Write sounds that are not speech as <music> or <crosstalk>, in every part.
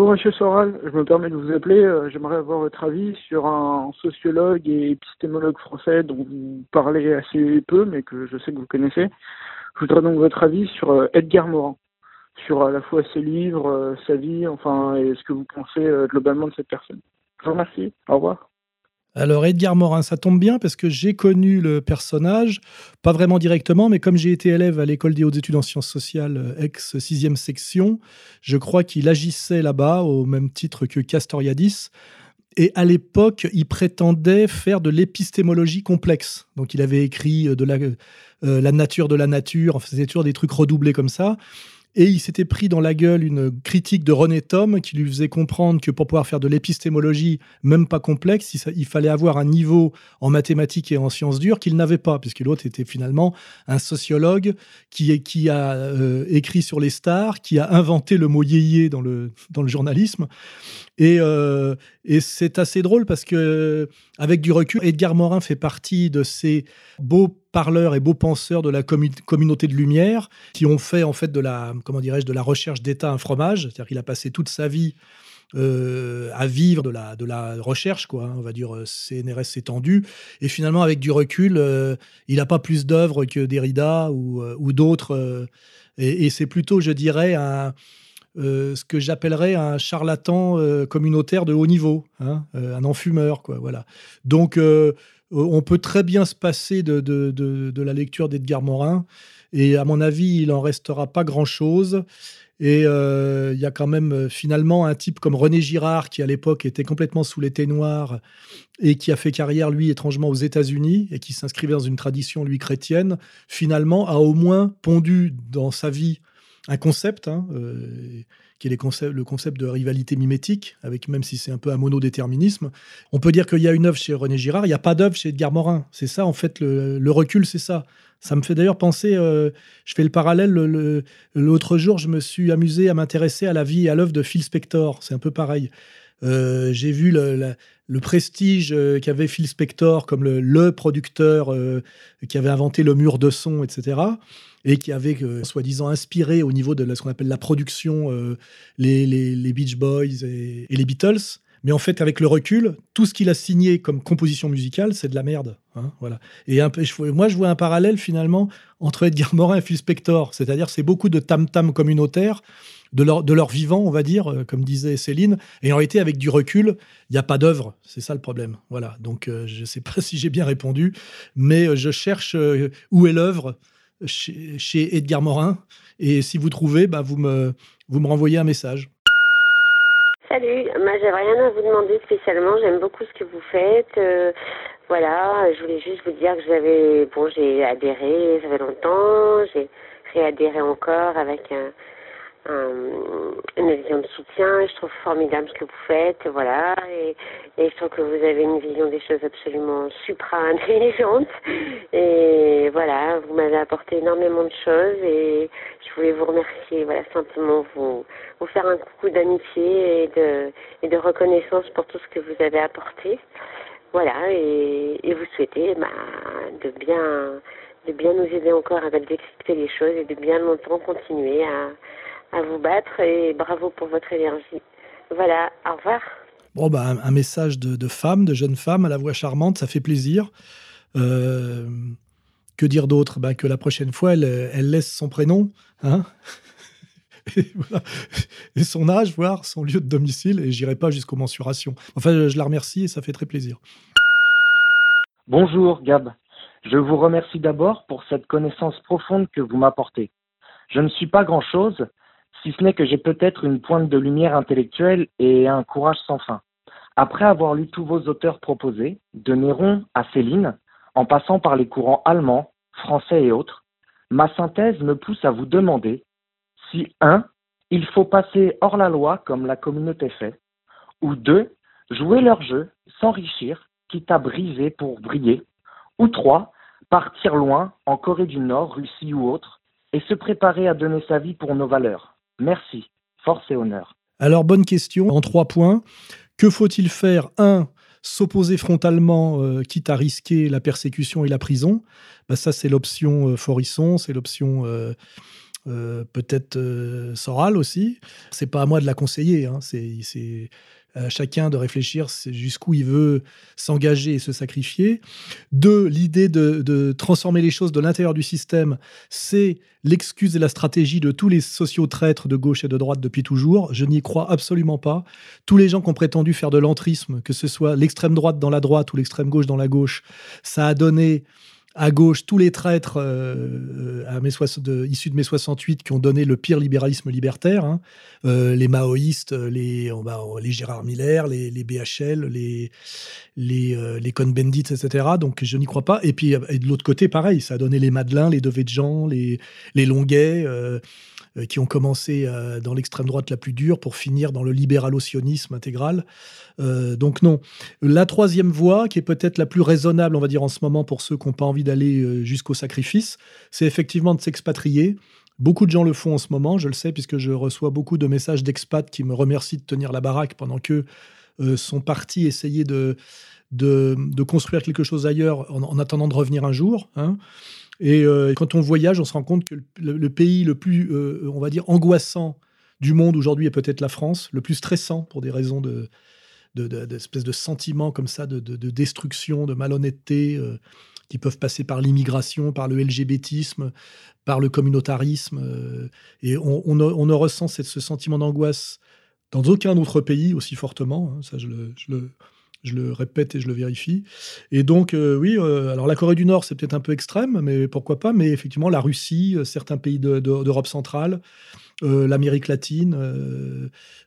Bonjour Monsieur Soral, je me permets de vous appeler. Euh, j'aimerais avoir votre avis sur un sociologue et épistémologue français dont vous parlez assez peu, mais que je sais que vous connaissez. Je voudrais donc votre avis sur euh, Edgar Morin, sur à la fois ses livres, euh, sa vie, enfin, et ce que vous pensez globalement de cette personne. Je vous remercie. Au revoir. Alors Edgar Morin, ça tombe bien parce que j'ai connu le personnage, pas vraiment directement, mais comme j'ai été élève à l'école des hautes études en sciences sociales, euh, ex 6 section, je crois qu'il agissait là-bas au même titre que Castoriadis. Et à l'époque, il prétendait faire de l'épistémologie complexe. Donc il avait écrit euh, de la, euh, la nature de la nature, enfin, c'était toujours des trucs redoublés comme ça. Et il s'était pris dans la gueule une critique de René Thom qui lui faisait comprendre que pour pouvoir faire de l'épistémologie, même pas complexe, il, fallait avoir un niveau en mathématiques et en sciences dures qu'il n'avait pas, puisque l'autre était finalement un sociologue qui, a euh, écrit sur les stars, qui a inventé le mot yéyé dans le, dans le journalisme. Et, euh, et c'est assez drôle parce que, avec du recul, Edgar Morin fait partie de ces beaux parleurs et beaux penseurs de la communauté de lumière qui ont fait en fait de la comment dirais-je de la recherche d'État un fromage. C'est-à-dire qu'il a passé toute sa vie euh, à vivre de la, recherche, quoi, hein, on va dire euh, CNRS étendu. Et finalement, avec du recul, euh, il n'a pas plus d'œuvres que Derrida ou, d'autres. et c'est plutôt, je dirais, un, euh, ce que j'appellerais un charlatan euh, communautaire de haut niveau, hein, euh, un enfumeur, quoi. Voilà. Donc, on peut très bien se passer de, de, la lecture d'Edgar Morin, et à mon avis, il en restera pas grand-chose. Et il y a quand même finalement un type comme René Girard, qui à l'époque était complètement sous l'été noir et qui a fait carrière, lui, étrangement aux États-Unis et qui s'inscrivait dans une tradition, lui, chrétienne, finalement a au moins pondu dans sa vie un concept, hein, euh, qui est le concept de rivalité mimétique, avec même si c'est un peu un monodéterminisme. On peut dire qu'il y a une œuvre chez René Girard, il n'y a pas d'œuvre chez Edgar Morin. C'est ça, en fait, le, recul, c'est ça. Ça me fait d'ailleurs penser, euh, je fais le parallèle, l'autre jour, je me suis amusé à m'intéresser à la vie et à l'œuvre de Phil Spector. C'est un peu pareil. Euh, j'ai vu le, prestige qu'avait Phil Spector comme le, producteur qui avait inventé le mur de son, etc et qui avait euh, soi-disant inspiré au niveau de ce qu'on appelle la production euh, les, les, Beach Boys et, les Beatles. Mais en fait, avec le recul, tout ce qu'il a signé comme composition musicale, c'est de la merde. Hein, voilà. Et moi, je vois un parallèle finalement entre Edgar Morin et Phil Spector. C'est-à-dire, c'est beaucoup de tam-tam communautaire de leur, de leur vivant, on va dire, euh, comme disait Céline. Et en réalité, avec du recul, il n'y a pas d'œuvre. C'est ça le problème. Voilà. Donc, je ne sais pas <laughs> si j'ai bien répondu, mais je cherche où est l'œuvre chez, Edgar Morin. Et si vous trouvez, bah, vous, me, vous me renvoyez un message. Salut, moi j'avais rien à vous demander spécialement, j'aime beaucoup ce que vous faites. Euh, voilà, je voulais juste vous dire que j'avais, bon, j'ai adhéré, ça fait longtemps, j'ai réadhéré encore avec un, une vision de soutien. Je trouve formidable ce que vous faites, voilà. Et, et je trouve que vous avez une vision des choses absolument supra-intelligente. Et voilà, vous m'avez apporté énormément de choses et je voulais vous remercier. Voilà, simplement vous, vous faire un coucou d'amitié et de, et de reconnaissance pour tout ce que vous avez apporté. Voilà, et, et vous souhaiter bah, de bien de bien nous aider encore à décrypter les choses et de bien longtemps continuer à, à vous battre et bravo pour votre énergie. Voilà, au revoir. Bon, bah, un, message de, de, femme, de jeune femme à la voix charmante, ça fait plaisir. Euh, que dire d'autre? Ben, Que la prochaine fois, elle, elle laisse son prénom hein? <laughs> Et, son âge, voire son lieu de domicile, et j'irai pas jusqu'aux mensurations. Enfin, je la remercie et ça fait très plaisir. Bonjour Gab. Je vous remercie d'abord pour cette connaissance profonde que vous m'apportez. Je ne suis pas grand-chose, si ce n'est que j'ai peut-être une pointe de lumière intellectuelle et un courage sans fin. Après avoir lu tous vos auteurs proposés, de Néron à Céline, en passant par les courants allemands, français et autres, ma synthèse me pousse à vous demander si 1. Il faut passer hors la loi comme la communauté fait, ou 2. Jouer leur jeu, s'enrichir quitte à briser pour briller. Ou trois, partir loin, en Corée du Nord, Russie ou autre, et se préparer à donner sa vie pour nos valeurs. Merci. Force et honneur. Alors, bonne question, en trois points. Que faut-il faire? Un, s'opposer frontalement, euh, quitte à risquer la persécution et la prison. Bah, ça, c'est l'option euh, Forisson, c'est l'option euh, peut-être Soral aussi. C'est pas à moi de la conseiller. Hein. c'est à chacun de réfléchir jusqu'où il veut s'engager et se sacrifier. Deux, l'idée de, transformer les choses de l'intérieur du système, c'est l'excuse et la stratégie de tous les sociaux-traîtres de gauche et de droite depuis toujours. Je n'y crois absolument pas. Tous les gens qui ont prétendu faire de l'entrisme, que ce soit l'extrême droite dans la droite ou l'extrême gauche dans la gauche, ça a donné à gauche tous les traîtres euh, mes de, issus de mai 68 qui ont donné le pire libéralisme libertaire, hein. euh, les maoïstes, les, les Gérard Miller, les, BHL, les, les, euh, Cohn-Bendit, etc. Donc je n'y crois pas. Et puis de l'autre côté, pareil, ça a donné les Madeleine, les Devedjian, les, les Longuet. Euh, qui ont commencé euh, dans l'extrême droite la plus dure pour finir dans le libéralo-sionisme intégral. Euh, donc non. La troisième voie, qui est peut-être la plus raisonnable, on va dire en ce moment pour ceux qui n'ont pas envie d'aller jusqu'au sacrifice, c'est effectivement de s'expatrier. Beaucoup de gens le font en ce moment, je le sais, puisque je reçois beaucoup de messages d'expats qui me remercient de tenir la baraque pendant que sont partis essayer de, de, construire quelque chose ailleurs en, attendant de revenir un jour. Hein. Euh, et quand on voyage, on se rend compte que le, pays le plus, euh, on va dire, angoissant du monde aujourd'hui est peut-être la France, le plus stressant pour des raisons de d'espèces de, sentiments comme ça, de, destruction, de malhonnêteté, euh, qui peuvent passer par l'immigration, par le LGBTisme, par le communautarisme. et on, ne, ressent ce sentiment d'angoisse dans aucun autre pays aussi fortement. Hein, ça, je le répète et je le vérifie. Et donc, euh, oui, euh, alors la Corée du Nord, c'est peut-être un peu extrême, mais pourquoi pas. Mais effectivement, la Russie, euh, certains pays d'Europe centrale, l'Amérique latine.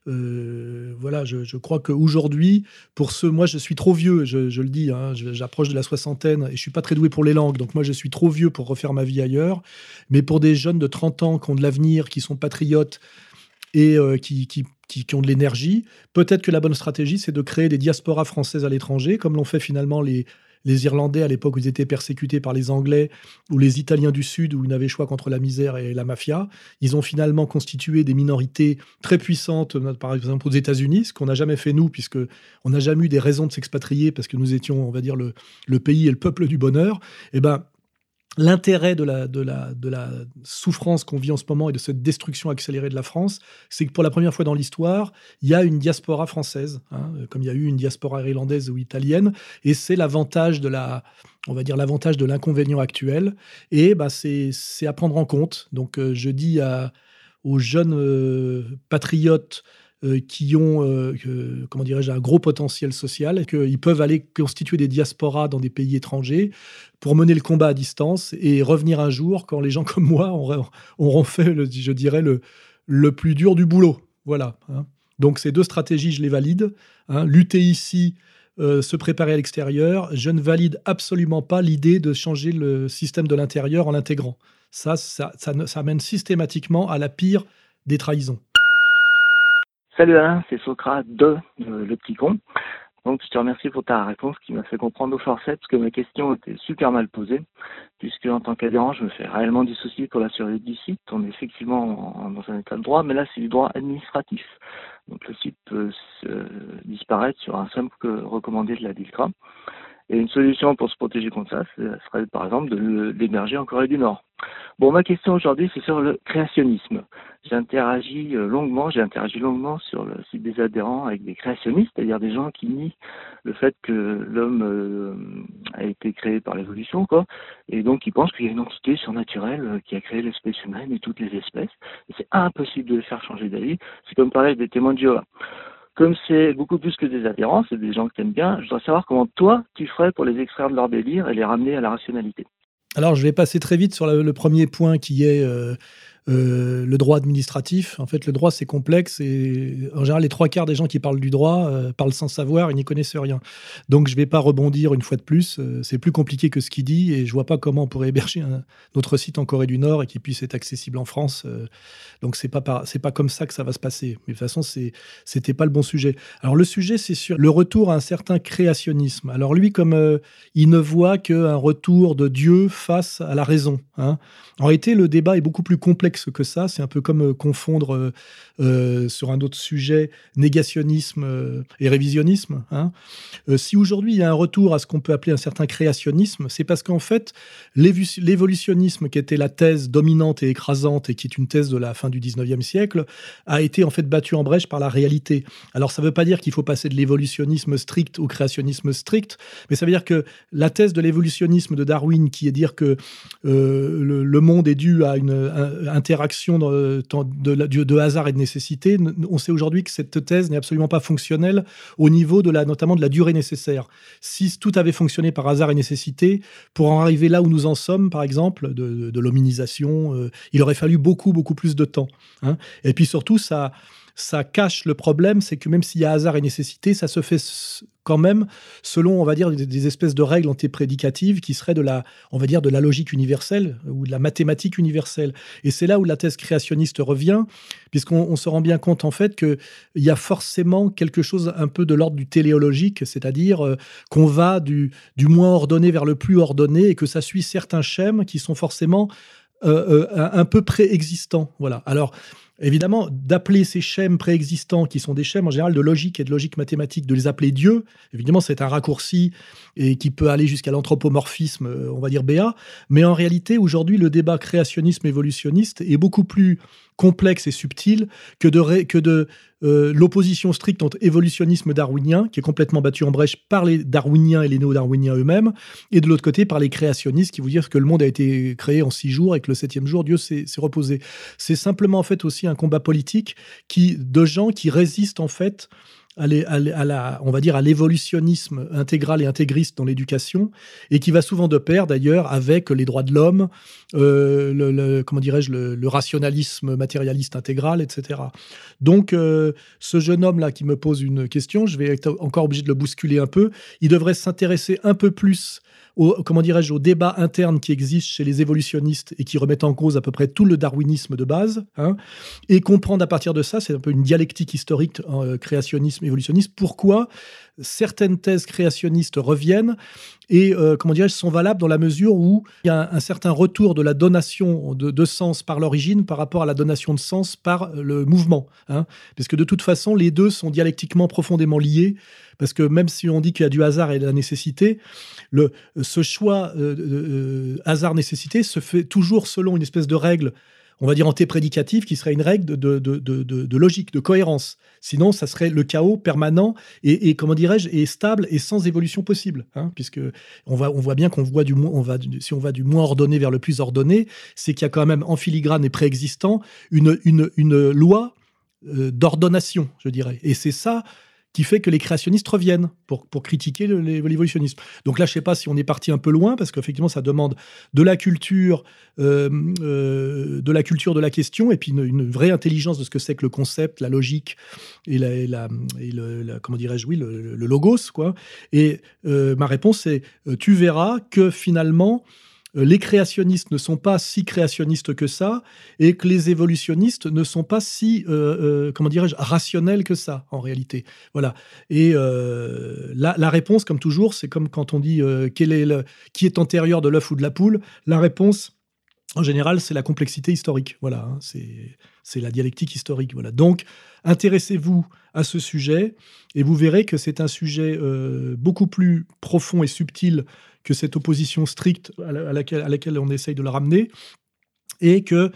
voilà, je, crois qu'aujourd'hui, pour ce, moi, je suis trop vieux, je, le dis, hein, j'approche de la soixantaine et je suis pas très doué pour les langues, donc moi, je suis trop vieux pour refaire ma vie ailleurs. Mais pour des jeunes de 30 ans qui ont de l'avenir, qui sont patriotes, et qui, qui, qui, ont de l'énergie. Peut-être que la bonne stratégie, c'est de créer des diasporas françaises à l'étranger, comme l'ont fait finalement les, les Irlandais à l'époque où ils étaient persécutés par les Anglais, ou les Italiens du Sud où ils n'avaient choix contre la misère et la mafia. Ils ont finalement constitué des minorités très puissantes, par exemple aux États-Unis, ce qu'on n'a jamais fait nous, puisque on n'a jamais eu des raisons de s'expatrier parce que nous étions, on va dire, le, le pays et le peuple du bonheur. Eh ben, L'intérêt de la, souffrance qu'on vit en ce moment et de cette destruction accélérée de la France, c'est que pour la première fois dans l'histoire, il y a une diaspora française, hein, comme il y a eu une diaspora irlandaise ou italienne, et c'est l'avantage de la, on va dire l'avantage de l'inconvénient actuel, et bah, c'est à prendre en compte. Donc euh, je dis aux jeunes euh, patriotes euh, qui ont, euh, comment dirais-je, un gros potentiel social qu'ils peuvent aller constituer des diasporas dans des pays étrangers pour mener le combat à distance et revenir un jour quand les gens <laughs> comme moi auront, fait, le, je dirais, le, le plus dur du boulot. Voilà. Hein. Donc ces deux stratégies, je les valide. Hein. Lutter ici, euh, se préparer à l'extérieur. Je ne valide absolument pas l'idée de changer le système de l'intérieur en l'intégrant. Ça, ça, ça, ça mène systématiquement à la pire des trahisons. Salut Alain, c'est Socrate de euh, Le Petit Con. Donc je te remercie pour ta réponse qui m'a fait comprendre au forceps que ma question était super mal posée, puisque en tant qu'adhérent, je me fais réellement du souci pour la survie du site. On est effectivement dans un état de droit, mais là c'est du droit administratif. Donc le site peut disparaître sur un simple recommandé de la DILCRA. Et une solution pour se protéger contre ça, ce serait par exemple de l'émerger en Corée du Nord. Bon, ma question aujourd'hui, c'est sur le créationnisme. J'ai interagi euh, longuement, j'ai interagi longuement sur le site des adhérents avec des créationnistes, c'est-à-dire des gens qui nient le fait que l'homme euh, a été créé par l'évolution, quoi, et donc qui pensent qu'il y a une entité surnaturelle euh, qui a créé l'espèce humaine et toutes les espèces. C'est impossible de les faire changer d'avis. C'est comme parler des témoins de Jéhovah. Comme c'est beaucoup plus que des adhérents, c'est des gens que tu aimes bien, je dois savoir comment toi, tu ferais pour les extraire de leur délire et les ramener à la rationalité. Alors, je vais passer très vite sur le, premier point qui est euh, euh, le droit administratif. En fait, le droit, c'est complexe et en général, les trois quarts des gens qui parlent du droit euh, parlent sans savoir et n'y connaissent rien. Donc, je ne vais pas rebondir une fois de plus. Euh, c'est plus compliqué que ce qu'il dit et je vois pas comment on pourrait héberger un, notre site en Corée du Nord et qui puisse être accessible en France. donc, c'est pas c'est pas comme ça que ça va se passer. Mais de toute façon, c'est c'était pas le bon sujet. Alors, le sujet, c'est sur le retour à un certain créationnisme. Alors, lui, comme il ne voit qu'un retour de Dieu face à la raison. Hein. En réalité, le débat est beaucoup plus complexe que ça. C'est un peu comme euh, confondre euh, euh, sur un autre sujet négationnisme et révisionnisme. Hein. si aujourd'hui il y a un retour à ce qu'on peut appeler un certain créationnisme, c'est parce qu'en fait, l'évolutionnisme, qui était la thèse dominante et écrasante et qui est une thèse de la fin du 19e siècle, a été en fait battu en brèche par la réalité. Alors ça ne veut pas dire qu'il faut passer de l'évolutionnisme strict au créationnisme strict, mais ça veut dire que la thèse de l'évolutionnisme de Darwin, qui est dire que le, monde est dû à une, un, interaction de, de, hasard et de nécessité, on sait aujourd'hui que cette thèse n'est absolument pas fonctionnelle au niveau de la, notamment de la durée nécessaire. Si tout avait fonctionné par hasard et nécessité, pour en arriver là où nous en sommes, par exemple, de, de l'hominisation, euh, il aurait fallu beaucoup, beaucoup plus de temps. Hein. Et puis surtout, ça ça cache le problème, c'est que même s'il y a hasard et nécessité, ça se fait quand même selon, on va dire, des, espèces de règles antiprédicatives qui seraient de la, on va dire, de la logique universelle ou de la mathématique universelle. Et c'est là où la thèse créationniste revient, puisqu'on se rend bien compte en fait qu'il y a forcément quelque chose un peu de l'ordre du téléologique, c'est-à-dire euh, qu'on va du, du moins ordonné vers le plus ordonné et que ça suit certains schèmes qui sont forcément euh, euh, un peu préexistants. Voilà. Alors, évidemment, d'appeler ces schèmes préexistants, qui sont des schèmes en général de logique et de logique mathématique, de les appeler Dieu, évidemment, c'est un raccourci et qui peut aller jusqu'à l'anthropomorphisme, euh, on va dire BA. Mais en réalité, aujourd'hui, le débat créationnisme-évolutionniste est beaucoup plus complexe et subtil que de, que de euh, l'opposition stricte entre évolutionnisme darwinien, qui est complètement battu en brèche par les darwiniens et les néo-darwiniens eux-mêmes, et de l'autre côté par les créationnistes qui vous disent que le monde a été créé en six jours et que le septième jour, Dieu s'est reposé. C'est simplement en fait aussi un combat politique qui, de gens qui résistent en fait à, la, on va dire à l'évolutionnisme intégral et intégriste dans l'éducation et qui va souvent de pair d'ailleurs avec les droits de l'homme, euh, le, comment dirais-je, le, rationalisme matérialiste intégral, etc. Donc euh, ce jeune homme là qui me pose une question, je vais être encore obligé de le bousculer un peu. Il devrait s'intéresser un peu plus au, comment dirais-je, au débat interne qui existe chez les évolutionnistes et qui remettent en cause à peu près tout le darwinisme de base, hein, et comprendre à partir de ça, c'est un peu une dialectique historique euh, créationnisme évolutionniste, pourquoi certaines thèses créationnistes reviennent et, euh, comment dirais-je, sont valables dans la mesure où il y a un, certain retour de la donation de, sens par l'origine par rapport à la donation de sens par le mouvement. Hein, parce que de toute façon, les deux sont dialectiquement profondément liés, parce que même si on dit qu'il y a du hasard et de la nécessité, ce choix euh, euh, hasard-nécessité se fait toujours selon une espèce de règle on va dire antéprédicative, qui serait une règle de, de, logique, de cohérence. Sinon, ça serait le chaos permanent et, comment dirais-je, et stable et sans évolution possible. Hein, puisque on, on voit bien qu'on voit du on va, si on va du moins ordonné vers le plus ordonné, c'est qu'il y a quand même en filigrane et préexistant une, une, une loi euh, d'ordonnation, je dirais. Et c'est ça qui fait que les créationnistes reviennent pour, pour critiquer l'évolutionnisme. Donc là, je ne sais pas si on est parti un peu loin, parce qu'effectivement, ça demande de la culture, euh, euh, de la culture de la question, et puis une, vraie intelligence de ce que c'est que le concept, la logique et, la, le, comment dirais-je, le, logos, quoi. Et euh, ma réponse c'est, tu verras que finalement, les créationnistes ne sont pas si créationnistes que ça et que les évolutionnistes ne sont pas si, euh, euh, comment dirais-je, rationnels que ça, en réalité. Voilà. Et la, réponse, comme toujours, c'est comme quand on dit quel est qui est antérieur de l'œuf ou de la poule. La réponse, en général, c'est la complexité historique. Voilà, hein, c'est la dialectique historique. Voilà. Donc, intéressez-vous à ce sujet et vous verrez que c'est un sujet beaucoup plus profond et subtil que cette opposition stricte à, laquelle, on essaye de la ramener, et qu'il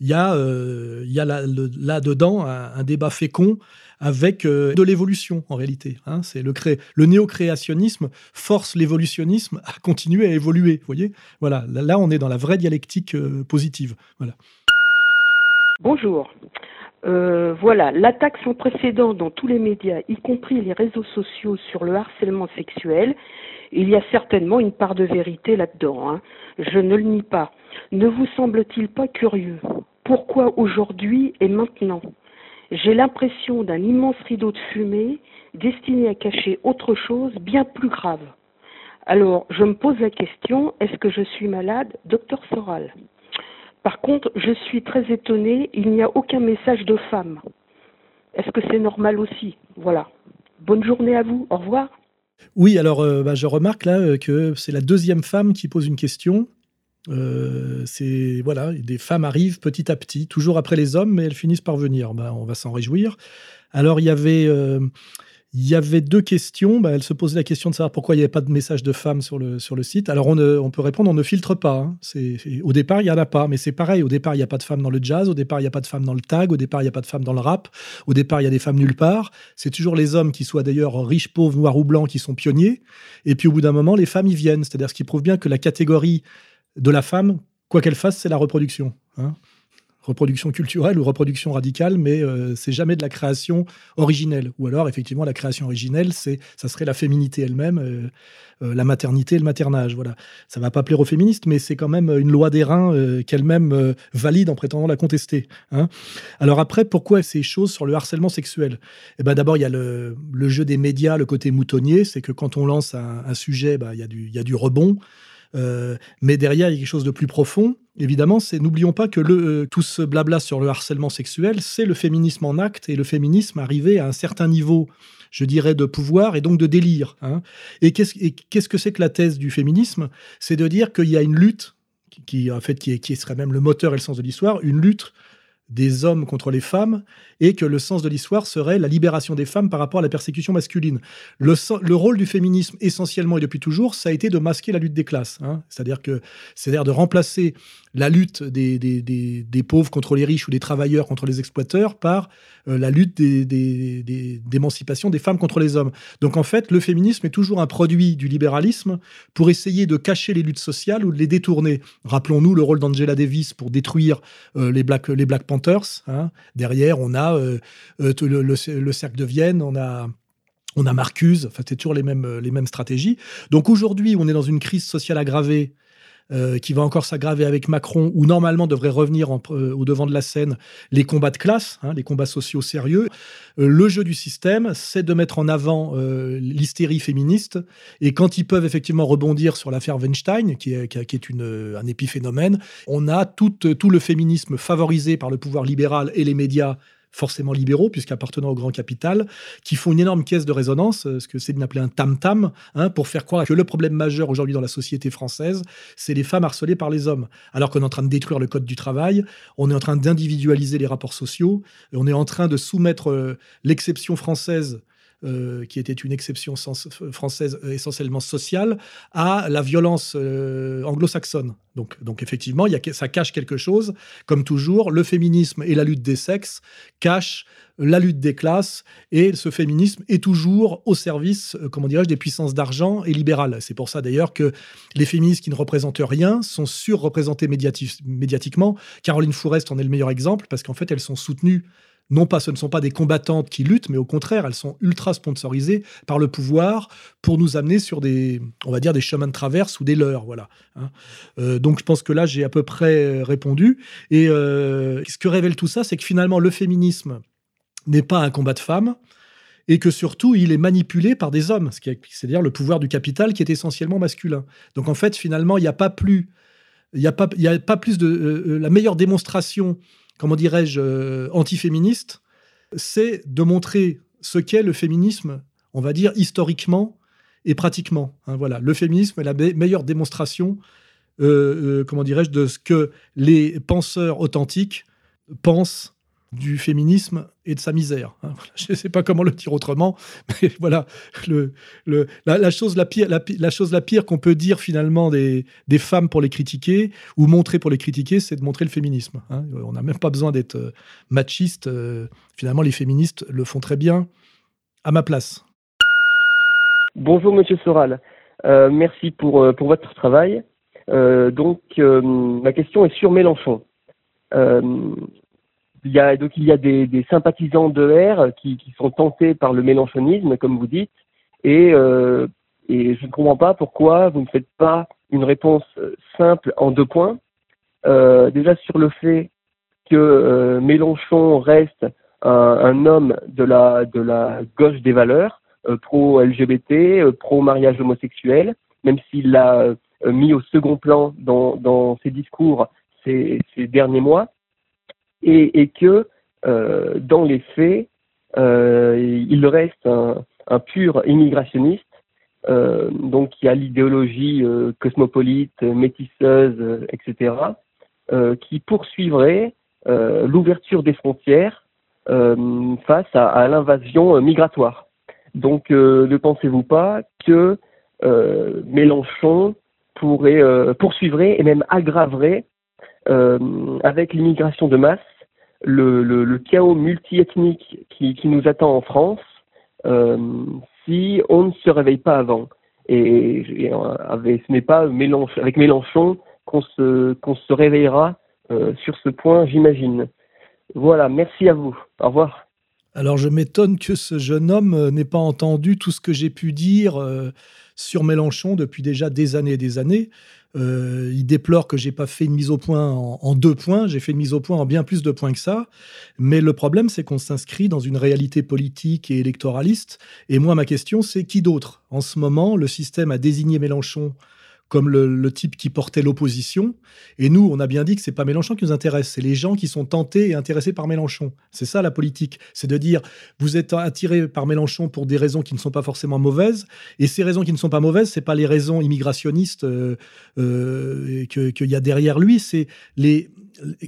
y a, euh, là-dedans un, débat fécond avec euh, de l'évolution en réalité. Hein. c'est le, cré... le néo-créationnisme force l'évolutionnisme à continuer à évoluer. Voyez? Voilà, là, on est dans la vraie dialectique euh, positive. Voilà. Bonjour. voilà, l'attaque sans précédent dans tous les médias, y compris les réseaux sociaux, sur le harcèlement sexuel, il y a certainement une part de vérité là-dedans, hein. je ne le nie pas. Ne vous semble-t-il pas curieux Pourquoi aujourd'hui et maintenant J'ai l'impression d'un immense rideau de fumée destiné à cacher autre chose bien plus grave. Alors, je me pose la question, est-ce que je suis malade, docteur Soral? Par contre, je suis très étonnée, il n'y a aucun message de femme. Est-ce que c'est normal aussi? Voilà. Bonne journée à vous, au revoir. Oui, alors euh, bah, je remarque là euh, que c'est la deuxième femme qui pose une question. Euh, c'est voilà, des femmes arrivent petit à petit, toujours après les hommes, mais elles finissent par venir. Bah, on va s'en réjouir. Alors il y avait il y avait deux questions. Bah, elle se posait la question de savoir pourquoi il n'y avait pas de message de femmes sur le, sur le site. Alors, on, on peut répondre, on ne filtre pas. Hein. C'est, au départ, il n'y en a pas. Mais c'est pareil. Au départ, il n'y a pas de femmes dans le jazz. Au départ, il n'y a pas de femmes dans le tag. Au départ, il n'y a pas de femmes dans le rap. Au départ, il y a des femmes nulle part. C'est toujours les hommes qui soient d'ailleurs riches, pauvres, noirs ou blancs qui sont pionniers. Et puis, au bout d'un moment, les femmes y viennent. C'est-à-dire ce qui prouve bien que la catégorie de la femme, quoi qu'elle fasse, c'est la reproduction. Hein reproduction culturelle ou reproduction radicale, mais euh, c'est jamais de la création originelle. Ou alors, effectivement, la création originelle, c'est, ça serait la féminité elle-même, euh, euh, la maternité et le maternage. Voilà. Ça va pas plaire aux féministes, mais c'est quand même une loi des reins qu'elle-même valide en prétendant la contester. Hein. Alors après, pourquoi ces choses sur le harcèlement sexuel? Eh ben d'abord, il y a le, jeu des médias, le côté moutonnier, c'est que quand on lance un, sujet, bah, il y, a du, y a du rebond. Mais derrière, il y a quelque chose de plus profond évidemment, c'est n'oublions pas que euh, tout ce blabla sur le harcèlement sexuel, c'est le féminisme en acte et le féminisme arrivé à un certain niveau, je dirais, de pouvoir et donc de délire. Hein. Et qu'est-ce que c'est que la thèse du féminisme? C'est de dire qu'il y a une lutte qui, en fait, qui serait même le moteur et le sens de l'histoire, une lutte des hommes contre les femmes et que le sens de l'histoire serait la libération des femmes par rapport à la persécution masculine. Le, le, rôle du féminisme, essentiellement et depuis toujours, ça a été de masquer la lutte des classes. Hein. C'est-à-dire que c'est-à-dire de remplacer la lutte des, des, des, pauvres contre les riches ou des travailleurs contre les exploiteurs par euh, la lutte d'émancipation des, femmes contre les hommes. Donc en fait, le féminisme est toujours un produit du libéralisme pour essayer de cacher les luttes sociales ou de les détourner. Rappelons-nous le rôle d'Angela Davis pour détruire euh, les, Black, les Black Panthers. Hein. Derrière, on a euh, le, cercle de Vienne, on a on a Marcuse, enfin, c'est toujours les mêmes, les mêmes stratégies. Donc aujourd'hui, on est dans une crise sociale aggravée euh, qui va encore s'aggraver avec Macron, où normalement devrait revenir euh, au devant de la scène les combats de classe, hein, les combats sociaux sérieux. Euh, le jeu du système, c'est de mettre en avant l'hystérie féministe. Et quand ils peuvent effectivement rebondir sur l'affaire Weinstein, qui est, un épiphénomène, on a tout le féminisme favorisé par le pouvoir libéral et les médias forcément libéraux, puisqu'appartenant au grand capital, qui font une énorme caisse de résonance, euh, ce que c'est appelé un tam-tam, hein, pour faire croire que le problème majeur aujourd'hui dans la société française, c'est les femmes harcelées par les hommes. Alors qu'on est en train de détruire le code du travail, on est en train d'individualiser les rapports sociaux, on est en train de soumettre euh, l'exception française euh, qui était une exception française euh, essentiellement sociale, à la violence euh, anglo-saxonne. Donc, donc effectivement, ça cache quelque chose. Comme toujours, le féminisme et la lutte des sexes cachent la lutte des classes, et ce féminisme est toujours au service, comment dirais-je, des puissances d'argent et libérales. C'est pour ça d'ailleurs que les féministes qui ne représentent rien sont surreprésentées médiatiquement. Caroline Fourest en est le meilleur exemple, parce qu'en fait, elles sont soutenues non pas ce ne sont pas des combattantes qui luttent, mais au contraire, elles sont ultra sponsorisées par le pouvoir pour nous amener sur des, on va dire, des chemins de traverse ou des leurs. Voilà. Hein. Euh, donc je pense que là, j'ai à peu près répondu. Et euh, ce que révèle tout ça, c'est que finalement, le féminisme n'est pas un combat de femmes et que surtout, il est manipulé par des hommes, c'est-à-dire le pouvoir du capital qui est essentiellement masculin. Donc en fait, finalement, il n'y a pas plus... Il n'y a, pas, a pas plus de... Euh, la meilleure démonstration comment dirais-je, euh, antiféministe, c'est de montrer ce qu'est le féminisme, on va dire, historiquement et pratiquement. Hein, voilà. Le féminisme est la meilleure démonstration, euh, euh, comment dirais-je, de ce que les penseurs authentiques pensent du féminisme et de sa misère. Hein. <laughs> Je ne sais pas comment le dire autrement, mais voilà, la, chose la pire, qu'on peut dire finalement des, des, femmes pour les critiquer ou montrer pour les critiquer, c'est de montrer le féminisme. Hein. On n'a même pas besoin d'être euh, machiste. Euh, finalement, les féministes le font très bien à ma place. Bonjour Monsieur Soral, euh, merci pour, pour votre travail. donc, ma question est sur Mélenchon il y a donc il y a des, des sympathisants de R qui, qui, sont tentés par le mélanchonisme, comme vous dites, et, euh, et je ne comprends pas pourquoi vous ne faites pas une réponse simple en deux points. Euh, déjà sur le fait que Mélenchon reste un, homme de la, de la gauche des valeurs, pro-LGBT, pro-mariage homosexuel, même s'il l'a mis au second plan dans, dans ses discours ces, ces derniers mois, et, que dans les faits, il reste un, pur immigrationniste, euh, donc qui a l'idéologie euh, cosmopolite, métisseuse, euh, etc., qui poursuivrait l'ouverture des frontières face à, l'invasion migratoire. Donc, ne pensez-vous pas que Mélenchon pourrait poursuivrait et même aggraverait avec l'immigration de masse le, chaos multiethnique qui, nous attend en France euh, si on ne se réveille pas avant. Et, ce n'est pas avec Mélenchon qu'on se, qu'on se réveillera euh, sur ce point, j'imagine. Voilà, merci à vous. Au revoir. Alors je m'étonne que ce jeune homme euh, n'ait pas entendu tout ce que j'ai pu dire sur Mélenchon depuis déjà des années et des années. Euh, il déplore que j'ai pas fait une mise au point en, deux points. J'ai fait une mise au point en bien plus de points que ça. Mais le problème, c'est qu'on s'inscrit dans une réalité politique et électoraliste. Et moi, ma question, c'est qui d'autre? En ce moment, le système a désigné Mélenchon comme le, type qui portait l'opposition. Et nous, on a bien dit que c'est pas Mélenchon qui nous intéresse, c'est les gens qui sont tentés et intéressés par Mélenchon. C'est ça la politique, c'est de dire vous êtes attiré par Mélenchon pour des raisons qui ne sont pas forcément mauvaises, et ces raisons qui ne sont pas mauvaises, c'est pas les raisons immigrationnistes euh, euh, qu'il y a derrière lui, c'est les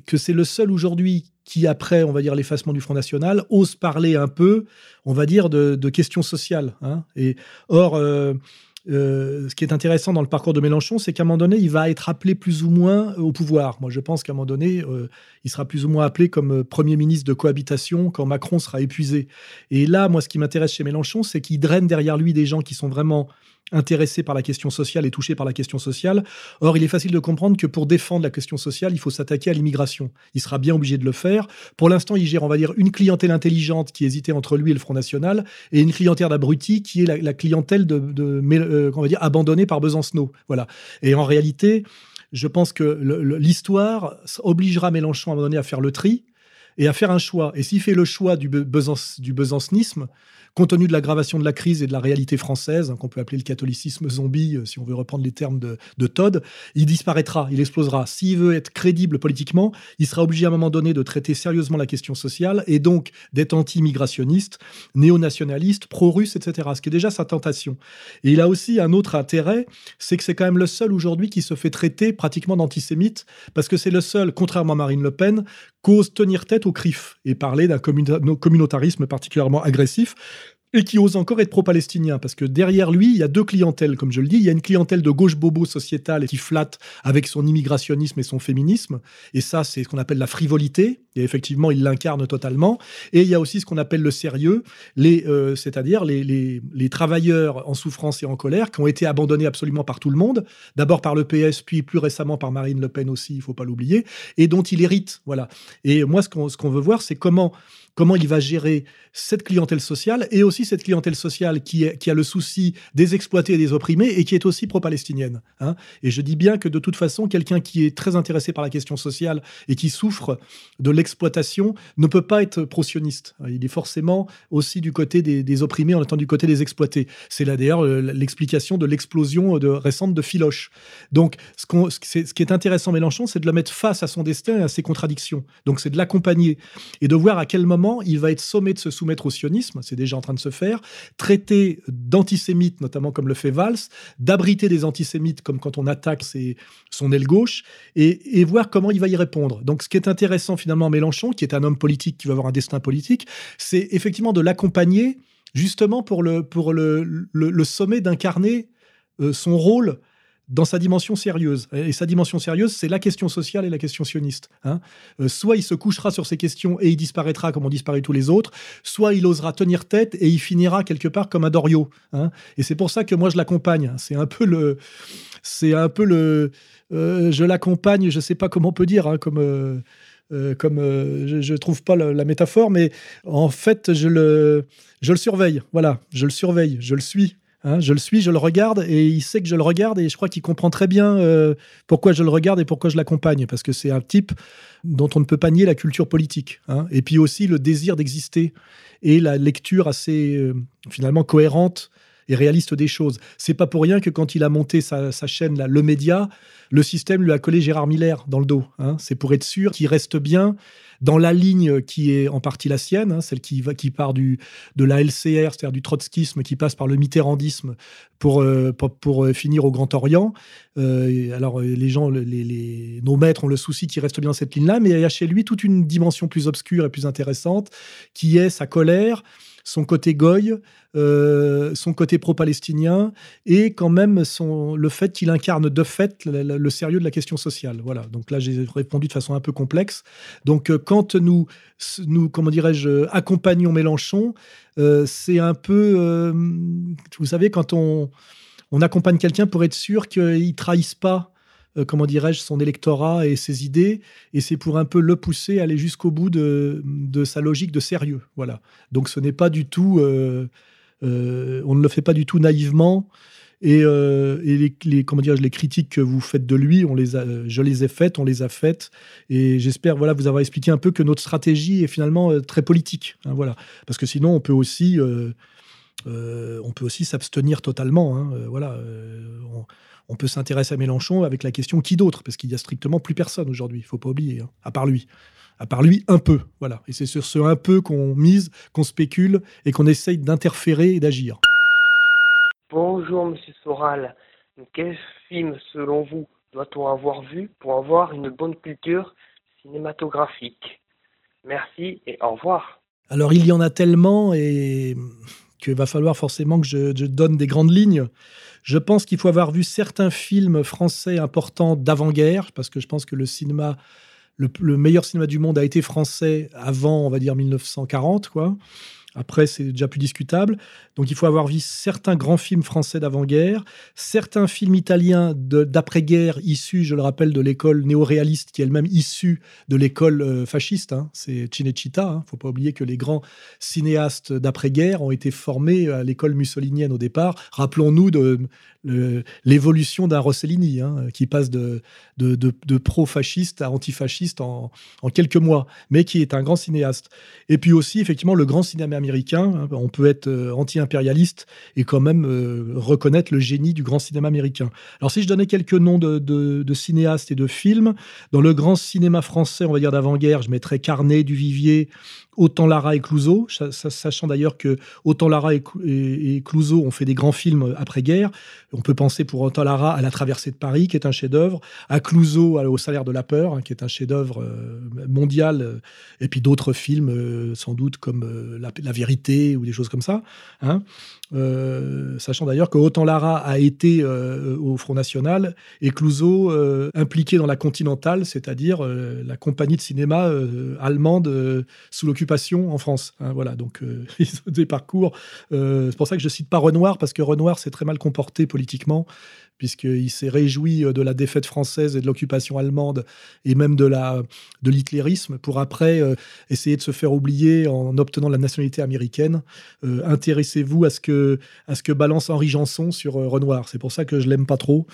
que c'est le seul aujourd'hui qui, après, on va dire, l'effacement du Front National, ose parler un peu, on va dire, de, questions sociales. Hein. Et or, euh, euh, ce qui est intéressant dans le parcours de Mélenchon, c'est qu'à un moment donné, il va être appelé plus ou moins au pouvoir. Moi, je pense qu'à un moment donné, euh, il sera plus ou moins appelé comme euh, Premier ministre de cohabitation quand Macron sera épuisé. Et là, moi, ce qui m'intéresse chez Mélenchon, c'est qu'il draine derrière lui des gens qui sont vraiment intéressé par la question sociale et touché par la question sociale. Or, il est facile de comprendre que pour défendre la question sociale, il faut s'attaquer à l'immigration. Il sera bien obligé de le faire. Pour l'instant, il gère, on va dire, une clientèle intelligente qui hésitait entre lui et le Front National, et une clientèle d'abrutis qui est la, clientèle de, euh, on va dire, abandonnée par Besancenot. Voilà. Et en réalité, je pense que l'histoire obligera Mélenchon à un moment donné à faire le tri et à faire un choix. Et s'il fait le choix du, du besancenisme, compte tenu de l'aggravation de la crise et de la réalité française, hein, qu'on peut appeler le catholicisme zombie, euh, si on veut reprendre les termes de, Todd, il disparaîtra, il explosera. S'il veut être crédible politiquement, il sera obligé à un moment donné de traiter sérieusement la question sociale et donc d'être anti-immigrationniste, néo-nationaliste, pro-russe, etc. Ce qui est déjà sa tentation. Et il a aussi un autre intérêt, c'est que c'est quand même le seul aujourd'hui qui se fait traiter pratiquement d'antisémite, parce que c'est le seul, contrairement à Marine Le Pen, qu'ose tenir tête au CRIF et parler d'un communautarisme particulièrement agressif et qui ose encore être pro-palestinien, parce que derrière lui, il y a deux clientèles, comme je le dis. Il y a une clientèle de gauche bobo sociétale qui flatte avec son immigrationnisme et son féminisme, et ça, c'est ce qu'on appelle la frivolité, et effectivement, il l'incarne totalement. Et il y a aussi ce qu'on appelle le sérieux, euh, c'est-à-dire les, travailleurs en souffrance et en colère qui ont été abandonnés absolument par tout le monde, d'abord par le PS, puis plus récemment par Marine Le Pen aussi, il faut pas l'oublier, et dont il hérite. Voilà. Et moi, ce qu'on veut voir, c'est comment comment il va gérer cette clientèle sociale et aussi cette clientèle sociale qui, a le souci des exploités et des opprimés et qui est aussi pro-palestinienne. Hein. Et je dis bien que de toute façon, quelqu'un qui est très intéressé par la question sociale et qui souffre de l'exploitation ne peut pas être pro-sioniste. Il est forcément aussi du côté des, opprimés en étant du côté des exploités. C'est là d'ailleurs l'explication de l'explosion récente de Philoche. Donc ce, ce qui est intéressant Mélenchon, c'est de le mettre face à son destin et à ses contradictions. Donc c'est de l'accompagner et de voir à quel moment il va être sommé de se soumettre au sionisme, c'est déjà en train de se faire, traiter d'antisémite, notamment comme le fait Valls, d'abriter des antisémites, comme quand on attaque son aile gauche, et, voir comment il va y répondre. Donc, ce qui est intéressant finalement, Mélenchon, qui est un homme politique qui va avoir un destin politique, c'est effectivement de l'accompagner justement pour le, pour le, le, sommet d'incarner euh, son rôle dans sa dimension sérieuse. Et sa dimension sérieuse, c'est la question sociale et la question sioniste. Hein. Euh, soit il se couchera sur ces questions et il disparaîtra comme ont disparu tous les autres, soit il osera tenir tête et il finira quelque part comme un Doriot. Hein. Et c'est pour ça que moi je l'accompagne. C'est un peu le, c'est un peu le, euh, je l'accompagne. Je sais pas comment on peut dire, hein, comme. Euh, comme je ne trouve pas la, métaphore, mais en fait, je le, je le surveille. Voilà, je le surveille, je le suis. Hein, je le suis, je le regarde et il sait que je le regarde et je crois qu'il comprend très bien euh, pourquoi je le regarde et pourquoi je l'accompagne parce que c'est un type dont on ne peut pas nier la culture politique hein. et puis aussi le désir d'exister et la lecture assez euh, finalement cohérente et réaliste des choses. C'est pas pour rien que quand il a monté sa, chaîne, là, Le Média, le système lui a collé Gérard Miller dans le dos. Hein. C'est pour être sûr qu'il reste bien dans la ligne qui est en partie la sienne, hein, celle qui, va, part du, de la LCR, c'est-à-dire du trotskisme, qui passe par le mitterrandisme pour, euh, pour, euh, finir au Grand Orient. Euh, alors, les gens, nos maîtres ont le souci qu'il reste bien cette ligne-là, mais il y a chez lui toute une dimension plus obscure et plus intéressante, qui est sa colère, son côté goy, euh, son côté pro-palestinien et quand même son, le fait qu'il incarne de fait le, sérieux de la question sociale. Voilà. Donc là, j'ai répondu de façon un peu complexe. Donc euh, quand nous, nous comment dirais-je, accompagnons Mélenchon, euh, c'est un peu, vous savez, quand on, on accompagne quelqu'un pour être sûr qu'il trahisse pas euh, comment dirais-je, son électorat et ses idées, et c'est pour un peu le pousser à aller jusqu'au bout de, sa logique de sérieux. Voilà. Donc ce n'est pas du tout, euh, euh, on ne le fait pas du tout naïvement. Et, les, comment dire, les critiques que vous faites de lui, on les je les ai faites, on les a faites, et j'espère voilà vous avoir expliqué un peu que notre stratégie est finalement très politique. Hein, voilà, parce que sinon on peut aussi s'abstenir totalement. Hein, voilà, peut s'intéresser à Mélenchon avec la question qui d'autre? Parce qu'il n'y a strictement plus personne aujourd'hui, il faut pas oublier, hein, à part lui. À part lui, un peu. Voilà. Et c'est sur ce un peu qu'on mise, qu'on spécule et qu'on essaye d'interférer et d'agir. Bonjour, monsieur Soral. Quel film, selon vous, doit-on avoir vu pour avoir une bonne culture cinématographique? Merci et au revoir. Alors, il y en a tellement et qu'il va falloir forcément que je, je donne des grandes lignes. Je pense qu'il faut avoir vu certains films français importants d'avant-guerre, parce que je pense que le cinéma, le, le, meilleur cinéma du monde a été français avant, on va dire, 1940, quoi. Après, c'est déjà plus discutable. Donc, il faut avoir vu certains grands films français d'avant-guerre, certains films italiens d'après-guerre issus, je le rappelle, de l'école néo-réaliste, qui est elle-même issue de l'école euh, fasciste. Hein. C'est Cinecittà. Il hein. ne faut pas oublier que les grands cinéastes d'après-guerre ont été formés à l'école mussolinienne au départ. Rappelons-nous de l'évolution d'un Rossellini, hein, qui passe de, de, pro-fasciste à antifasciste en, en quelques mois, mais qui est un grand cinéaste. Et puis aussi, effectivement, le grand cinéma américain. Hein, on peut être euh, anti-impérialiste et quand même euh, reconnaître le génie du grand cinéma américain. Alors si je donnais quelques noms de, cinéastes et de films, dans le grand cinéma français, on va dire d'avant-guerre, je mettrais Carnet, Duvivier, autant Lara et Clouseau, sachant d'ailleurs que autant Lara et, Clouseau ont fait des grands films après-guerre. On peut penser pour autant Lara à La Traversée de Paris, qui est un chef-d'œuvre, à Clouseau au Salaire de la peur, hein, qui est un chef-d'œuvre euh, mondial, et puis d'autres films euh, sans doute comme euh, la, Vérité ou des choses comme ça. Hein. sachant d'ailleurs que autant Lara a été au Front National et Clouseau impliqué dans la Continentale, c'est-à-dire la compagnie de cinéma allemande sous l'occupation en France. Hein, voilà, donc euh, <laughs> ils ont des parcours. Euh, c'est pour ça que je cite pas Renoir parce que Renoir s'est très mal comporté politiquement puisqu'il s'est réjoui euh, de la défaite française et de l'occupation allemande et même de la de l'hitlérisme pour après essayer de se faire oublier en obtenant la nationalité américaine. Intéressez-vous à ce que à ce que balance Henri Janson sur Renoir. C'est pour ça que je l'aime pas trop.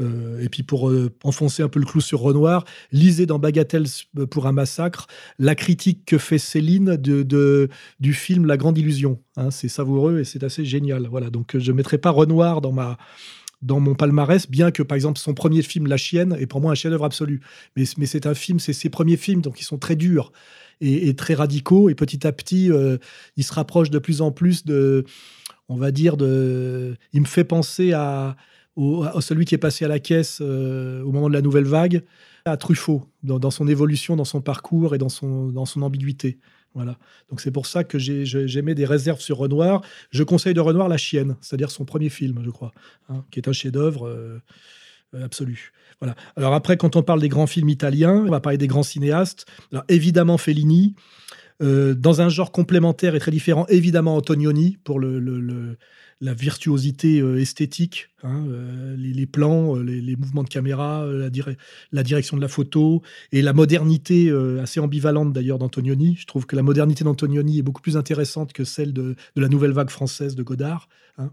et puis pour enfoncer un peu le clou sur Renoir, lisez dans Bagatelle pour un massacre la critique que fait Céline de, du film La Grande Illusion. Hein. c'est savoureux et c'est assez génial. Voilà, donc je mettrai pas Renoir dans ma dans mon palmarès, bien que par exemple son premier film La Chienne est pour moi un chef-d'œuvre absolu. Mais, c'est un film, c'est ses premiers films, donc ils sont très durs et, très radicaux. Et petit à petit, euh, il se rapproche de plus en plus de, on va dire, de. Il me fait penser à, celui qui est passé à la caisse euh, au moment de la nouvelle vague, à Truffaut, dans, son évolution, dans son parcours et dans son ambiguïté. Voilà. Donc c'est pour ça que j'émets des réserves sur Renoir. Je conseille de Renoir La Chienne, c'est-à-dire son premier film, je crois, hein, qui est un chef-d'œuvre euh, euh, absolu. Voilà. Alors après, quand on parle des grands films italiens, on va parler des grands cinéastes. Alors évidemment Fellini. Euh, dans un genre complémentaire et très différent, évidemment Antonioni pour le, la virtuosité euh, esthétique, hein, euh, les, plans, euh, les, mouvements de caméra, la, direction de la photo et la modernité assez ambivalente d'ailleurs d'Antonioni. Je trouve que la modernité d'Antonioni est beaucoup plus intéressante que celle de, la nouvelle vague française de Godard. Hein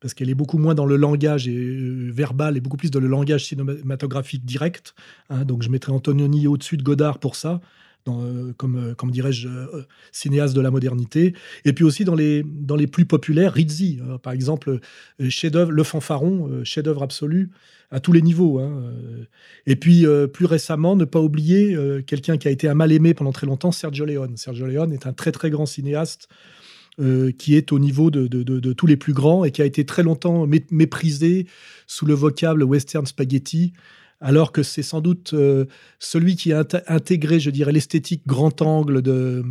parce qu'elle est beaucoup moins dans le langage verbal et beaucoup plus dans le langage cinématographique direct. Hein. donc je mettrai Antonioni au-dessus de Godard pour ça. Comme, comme dirais-je, cinéaste de la modernité. Et puis aussi dans les, plus populaires, Rizzi, par exemple, chef-d'œuvre, Le Fanfaron, chef-d'œuvre absolu à tous les niveaux. Hein, euh. Et puis, euh, plus récemment, ne pas oublier euh, quelqu'un qui a été un mal-aimé pendant très longtemps, Sergio Leone. Sergio Leone est un très très grand cinéaste qui est au niveau de, tous les plus grands et qui a été très longtemps méprisé sous le vocable western spaghetti, alors que c'est sans doute celui qui a intégré, je dirais, l'esthétique grand angle de,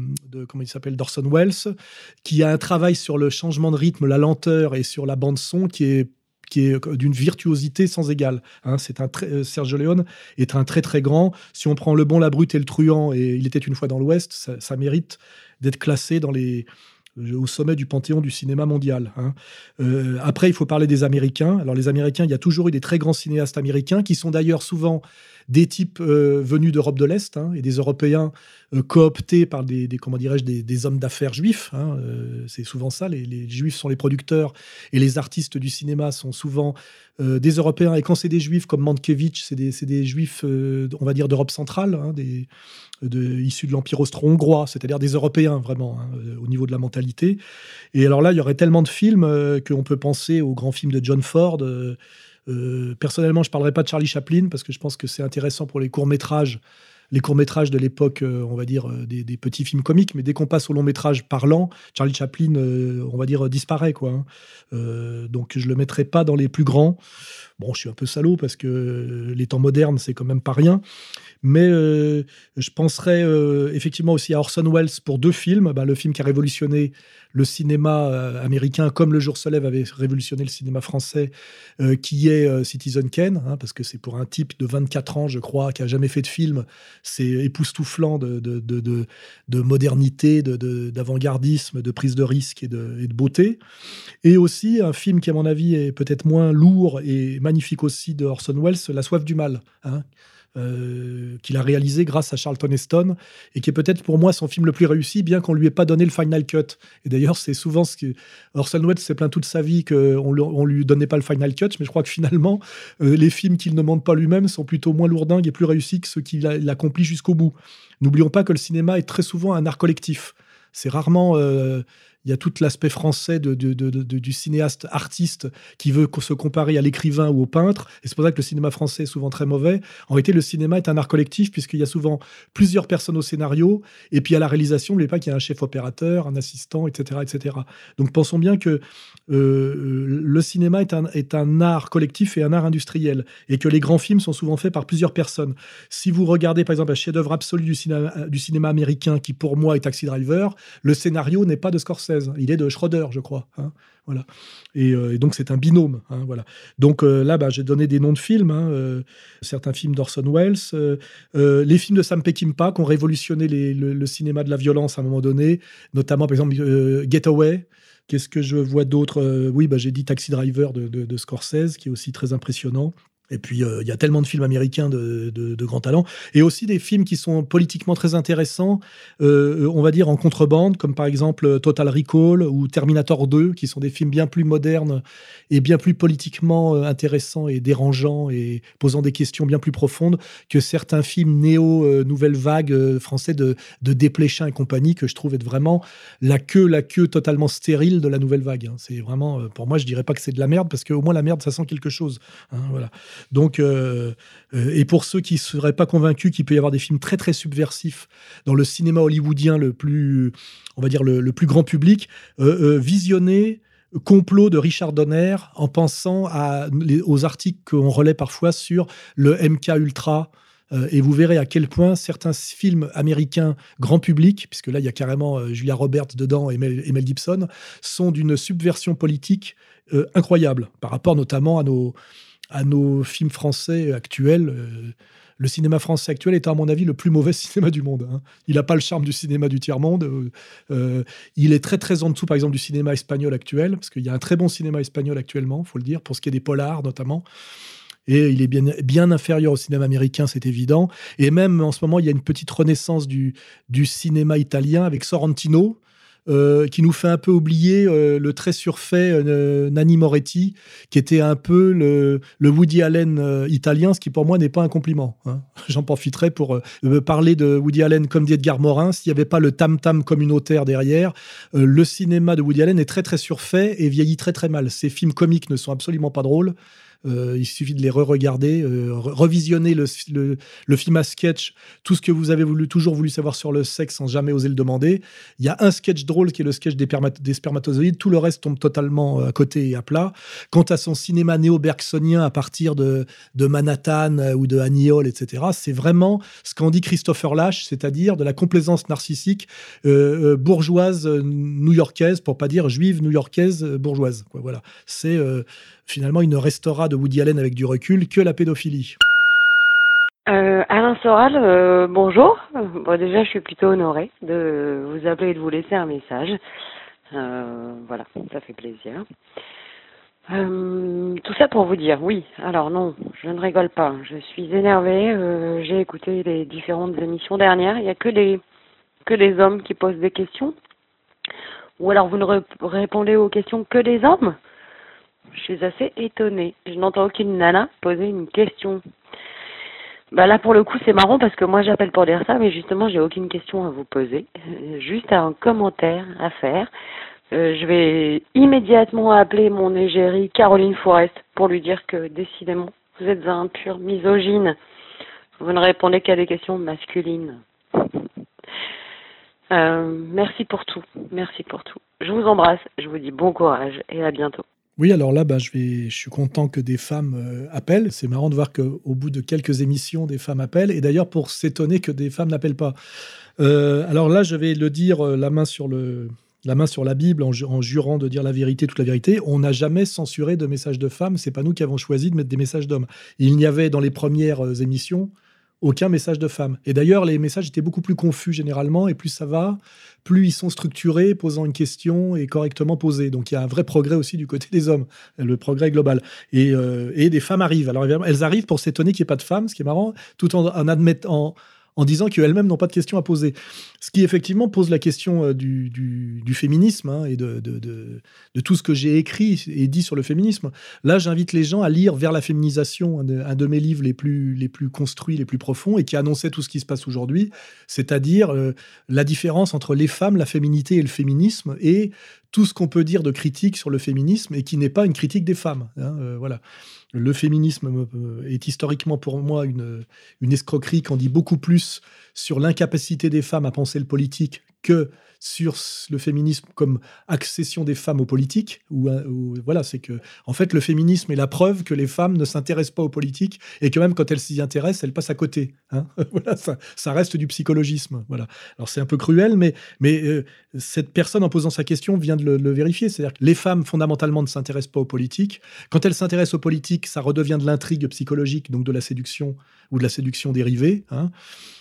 comment il s'appelle, d'Orson Welles, qui a un travail sur le changement de rythme, la lenteur et sur la bande son qui est qui est d'une virtuosité sans égale. Hein. c'est un euh, Sergio Leone est un très très grand. Si on prend le bon, la brute et le truand, et il était une fois dans l'Ouest, ça, mérite d'être classé dans les euh, au sommet du panthéon du cinéma mondial. Hein. Euh, après, il faut parler des Américains. Alors, les Américains, il y a toujours eu des très grands cinéastes américains qui sont d'ailleurs souvent des types venus d'Europe de l'Est hein, et des Européens euh, cooptés par des, comment dirais-je des, hommes d'affaires juifs. Hein, euh, c'est souvent ça. Les, juifs sont les producteurs et les artistes du cinéma sont souvent euh, des Européens. Et quand c'est des juifs comme Mankiewicz, c'est des, juifs, on va dire d'Europe centrale, hein, des, issus de l'Empire austro-hongrois, c'est-à-dire des Européens vraiment au niveau de la mentalité. Et alors là, il y aurait tellement de films qu'on peut penser aux grands films de John Ford. Personnellement, je ne parlerai pas de Charlie Chaplin parce que je pense que c'est intéressant pour les courts métrages les courts-métrages de l'époque, euh, on va dire, euh, des, petits films comiques, mais dès qu'on passe au long-métrage parlant, Charlie Chaplin, euh, on va dire, disparaît. quoi. Hein. donc je le mettrai pas dans les plus grands. Bon, je suis un peu salaud parce que les temps modernes, c'est quand même pas rien. Mais je penserais effectivement aussi à Orson Welles pour deux films. Bah, le film qui a révolutionné le cinéma euh, américain, comme Le Jour se lève avait révolutionné le cinéma français, euh, qui est euh, Citizen Kane, hein, parce que c'est pour un type de 24 ans, je crois, qui a jamais fait de film, c'est époustouflant de, de, de, de modernité, d'avant-gardisme, de, prise de risque et de, et de beauté. Et aussi un film qui, à mon avis, est peut-être moins lourd et magnifique aussi de Orson Welles, La soif du mal. Hein, euh, qu'il a réalisé grâce à Charlton Heston et qui est peut-être pour moi son film le plus réussi, bien qu'on lui ait pas donné le final cut. Et d'ailleurs, c'est souvent ce que Orson Welles s'est plaint toute sa vie qu'on ne lui donnait pas le final cut, mais je crois que finalement, euh, les films qu'il ne monte pas lui-même sont plutôt moins lourdingues et plus réussis que ceux qu'il accomplit jusqu'au bout. N'oublions pas que le cinéma est très souvent un art collectif. C'est rarement euh, il y a tout l'aspect français du cinéaste artiste qui veut se comparer à l'écrivain ou au peintre. Et c'est pour ça que le cinéma français est souvent très mauvais. En réalité, le cinéma est un art collectif puisqu'il y a souvent plusieurs personnes au scénario. Et puis à la réalisation, n'oubliez pas qu'il y a un chef opérateur, un assistant, etc. etc. Donc pensons bien que le cinéma est un, art collectif et un art industriel. Et que les grands films sont souvent faits par plusieurs personnes. Si vous regardez par exemple un chef-d'œuvre absolu du cinéma, cinéma américain qui pour moi est Taxi Driver, le scénario n'est pas de Scorsese il est de Schroeder, je crois. Hein, voilà. Euh, et, donc c'est un binôme. Hein, voilà. Donc euh, là, bah, j'ai donné des noms de films, hein, euh, certains films d'Orson Welles, les films de Sam Peckinpah qui ont révolutionné le, cinéma de la violence à un moment donné, notamment par exemple Getaway. Qu'est-ce que je vois d'autre? Oui, bah, j'ai dit Taxi Driver de, de, Scorsese, qui est aussi très impressionnant. Et puis, euh, il y a tellement de films américains de, de, grand talent. Et aussi des films qui sont politiquement très intéressants, euh, on va dire en contrebande, comme par exemple Total Recall ou Terminator 2, qui sont des films bien plus modernes et bien plus politiquement euh, intéressants et dérangeants et posant des questions bien plus profondes que certains films néo-nouvelle vague français de, de et compagnie, que je trouve être vraiment la queue, la queue totalement stérile de la nouvelle vague. Hein. C'est vraiment, pour moi, je dirais pas que c'est de la merde, parce qu'au moins la merde, ça sent quelque chose. Hein, voilà. Donc, euh, euh, et pour ceux qui ne seraient pas convaincus qu'il peut y avoir des films très très subversifs dans le cinéma hollywoodien le plus, on va dire le, plus grand public, euh, visionnez complot de Richard Donner en pensant aux articles qu'on relaie parfois sur le MK Ultra. et vous verrez à quel point certains films américains grand public, puisque là il y a carrément Julia Roberts dedans et Mel, Gibson, sont d'une subversion politique incroyable par rapport notamment à nos, à nos films français actuels. Euh, le cinéma français actuel est, à mon avis, le plus mauvais <laughs> cinéma du monde. Hein. Il n'a pas le charme du cinéma du tiers-monde. Euh, euh, il est très, très en dessous, par exemple, du cinéma espagnol actuel, parce qu'il y a un très bon cinéma espagnol actuellement, faut le dire, pour ce qui est des polars notamment. Et il est bien, bien inférieur au cinéma américain, c'est évident. Et même en ce moment, il y a une petite renaissance du, du cinéma italien avec Sorrentino, euh, qui nous fait un peu oublier euh, le très surfait euh, Nanni Moretti, qui était un peu le, Woody Allen italien, ce qui pour moi n'est pas un compliment. Hein. <laughs> J'en profiterai pour parler de Woody Allen comme d'Edgar Morin. S'il n'y avait pas le tam-tam communautaire derrière, le cinéma de Woody Allen est très très surfait et vieillit très très mal. Ses films comiques ne sont absolument pas drôles. Euh, il suffit de les re-regarder, euh, revisionner le, le, film à sketch, tout ce que vous avez voulu, toujours voulu savoir sur le sexe sans jamais oser le demander. Il y a un sketch drôle qui est le sketch des, des spermatozoïdes, tout le reste tombe totalement euh, à côté et à plat. Quant à son cinéma néo-bergsonien à partir de, de Manhattan ou de Hall, etc., c'est vraiment ce qu'en dit Christopher Lash, c'est-à-dire de la complaisance narcissique bourgeoise new-yorkaise, pour pas dire juive new-yorkaise bourgeoise. Voilà. C'est finalement, il ne restera de Woody Allen avec du recul que la pédophilie. Euh, Alain Soral, euh, bonjour. Bon, déjà, je suis plutôt honorée de vous appeler et de vous laisser un message. Euh, voilà, ça fait plaisir. Tout ça pour vous dire, oui. Alors non, je ne rigole pas. Je suis énervée. J'ai écouté les différentes émissions dernières. Il n'y a que des que des hommes qui posent des questions. Ou alors vous ne répondez aux questions que des hommes. Je suis assez étonnée. Je n'entends aucune nana poser une question. Bah là pour le coup c'est marrant parce que moi j'appelle pour dire ça mais justement j'ai aucune question à vous poser, euh, juste un commentaire à faire. Euh, je vais immédiatement appeler mon égérie Caroline Forest pour lui dire que décidément vous êtes un pur misogyne. Vous ne répondez qu'à des questions masculines. Euh, merci pour tout, merci pour tout. Je vous embrasse, je vous dis bon courage et à bientôt. Oui, alors là, bah, je, suis content que des femmes euh, appellent. C'est marrant de voir qu'au bout de quelques émissions, des femmes appellent. Et d'ailleurs, pour s'étonner que des femmes n'appellent pas. Euh, alors là, je vais le dire euh, la main sur la main sur la Bible en, en, jurant de dire la vérité, toute la vérité. On n'a jamais censuré de messages de femmes. C'est pas nous qui avons choisi de mettre des messages d'hommes. Il n'y avait dans les premières émissions aucun message de femme. Et d'ailleurs, les messages étaient beaucoup plus confus généralement, et plus ça va, plus ils sont structurés, posant une question et correctement posée. Donc il y a un vrai progrès aussi du côté des hommes, le progrès global. Et, euh, et des femmes arrivent. Alors elles arrivent pour s'étonner qu'il n'y ait pas de femmes, ce qui est marrant, tout en, en admettant, disant qu'elles-mêmes n'ont pas de questions à poser. Ce qui effectivement pose la question euh, du, féminisme hein, et de, de, tout ce que j'ai écrit et dit sur le féminisme. Là, j'invite les gens à lire Vers la féminisation, un de, mes livres les plus, les plus construits, les plus profonds, et qui annonçait tout ce qui se passe aujourd'hui, c'est-à-dire euh, la différence entre les femmes, la féminité et le féminisme, et tout ce qu'on peut dire de critique sur le féminisme, et qui n'est pas une critique des femmes. Hein, euh, voilà le féminisme euh, est historiquement pour moi une, une escroquerie qu'on dit beaucoup plus sur l'incapacité des femmes à penser le politique que sur le féminisme comme accession des femmes aux politiques. Ou, voilà, c'est que en fait le féminisme est la preuve que les femmes ne s'intéressent pas aux politiques et que même quand elles s'y intéressent, elles passent à côté. Hein. <laughs> voilà, ça, reste du psychologisme. Voilà. Alors c'est un peu cruel, mais mais euh, cette personne en posant sa question vient de le, vérifier. C'est-à-dire que les femmes fondamentalement ne s'intéressent pas aux politiques. Quand elles s'intéressent aux politiques, ça redevient de l'intrigue psychologique, donc de la séduction ou de la séduction dérivée. Hein.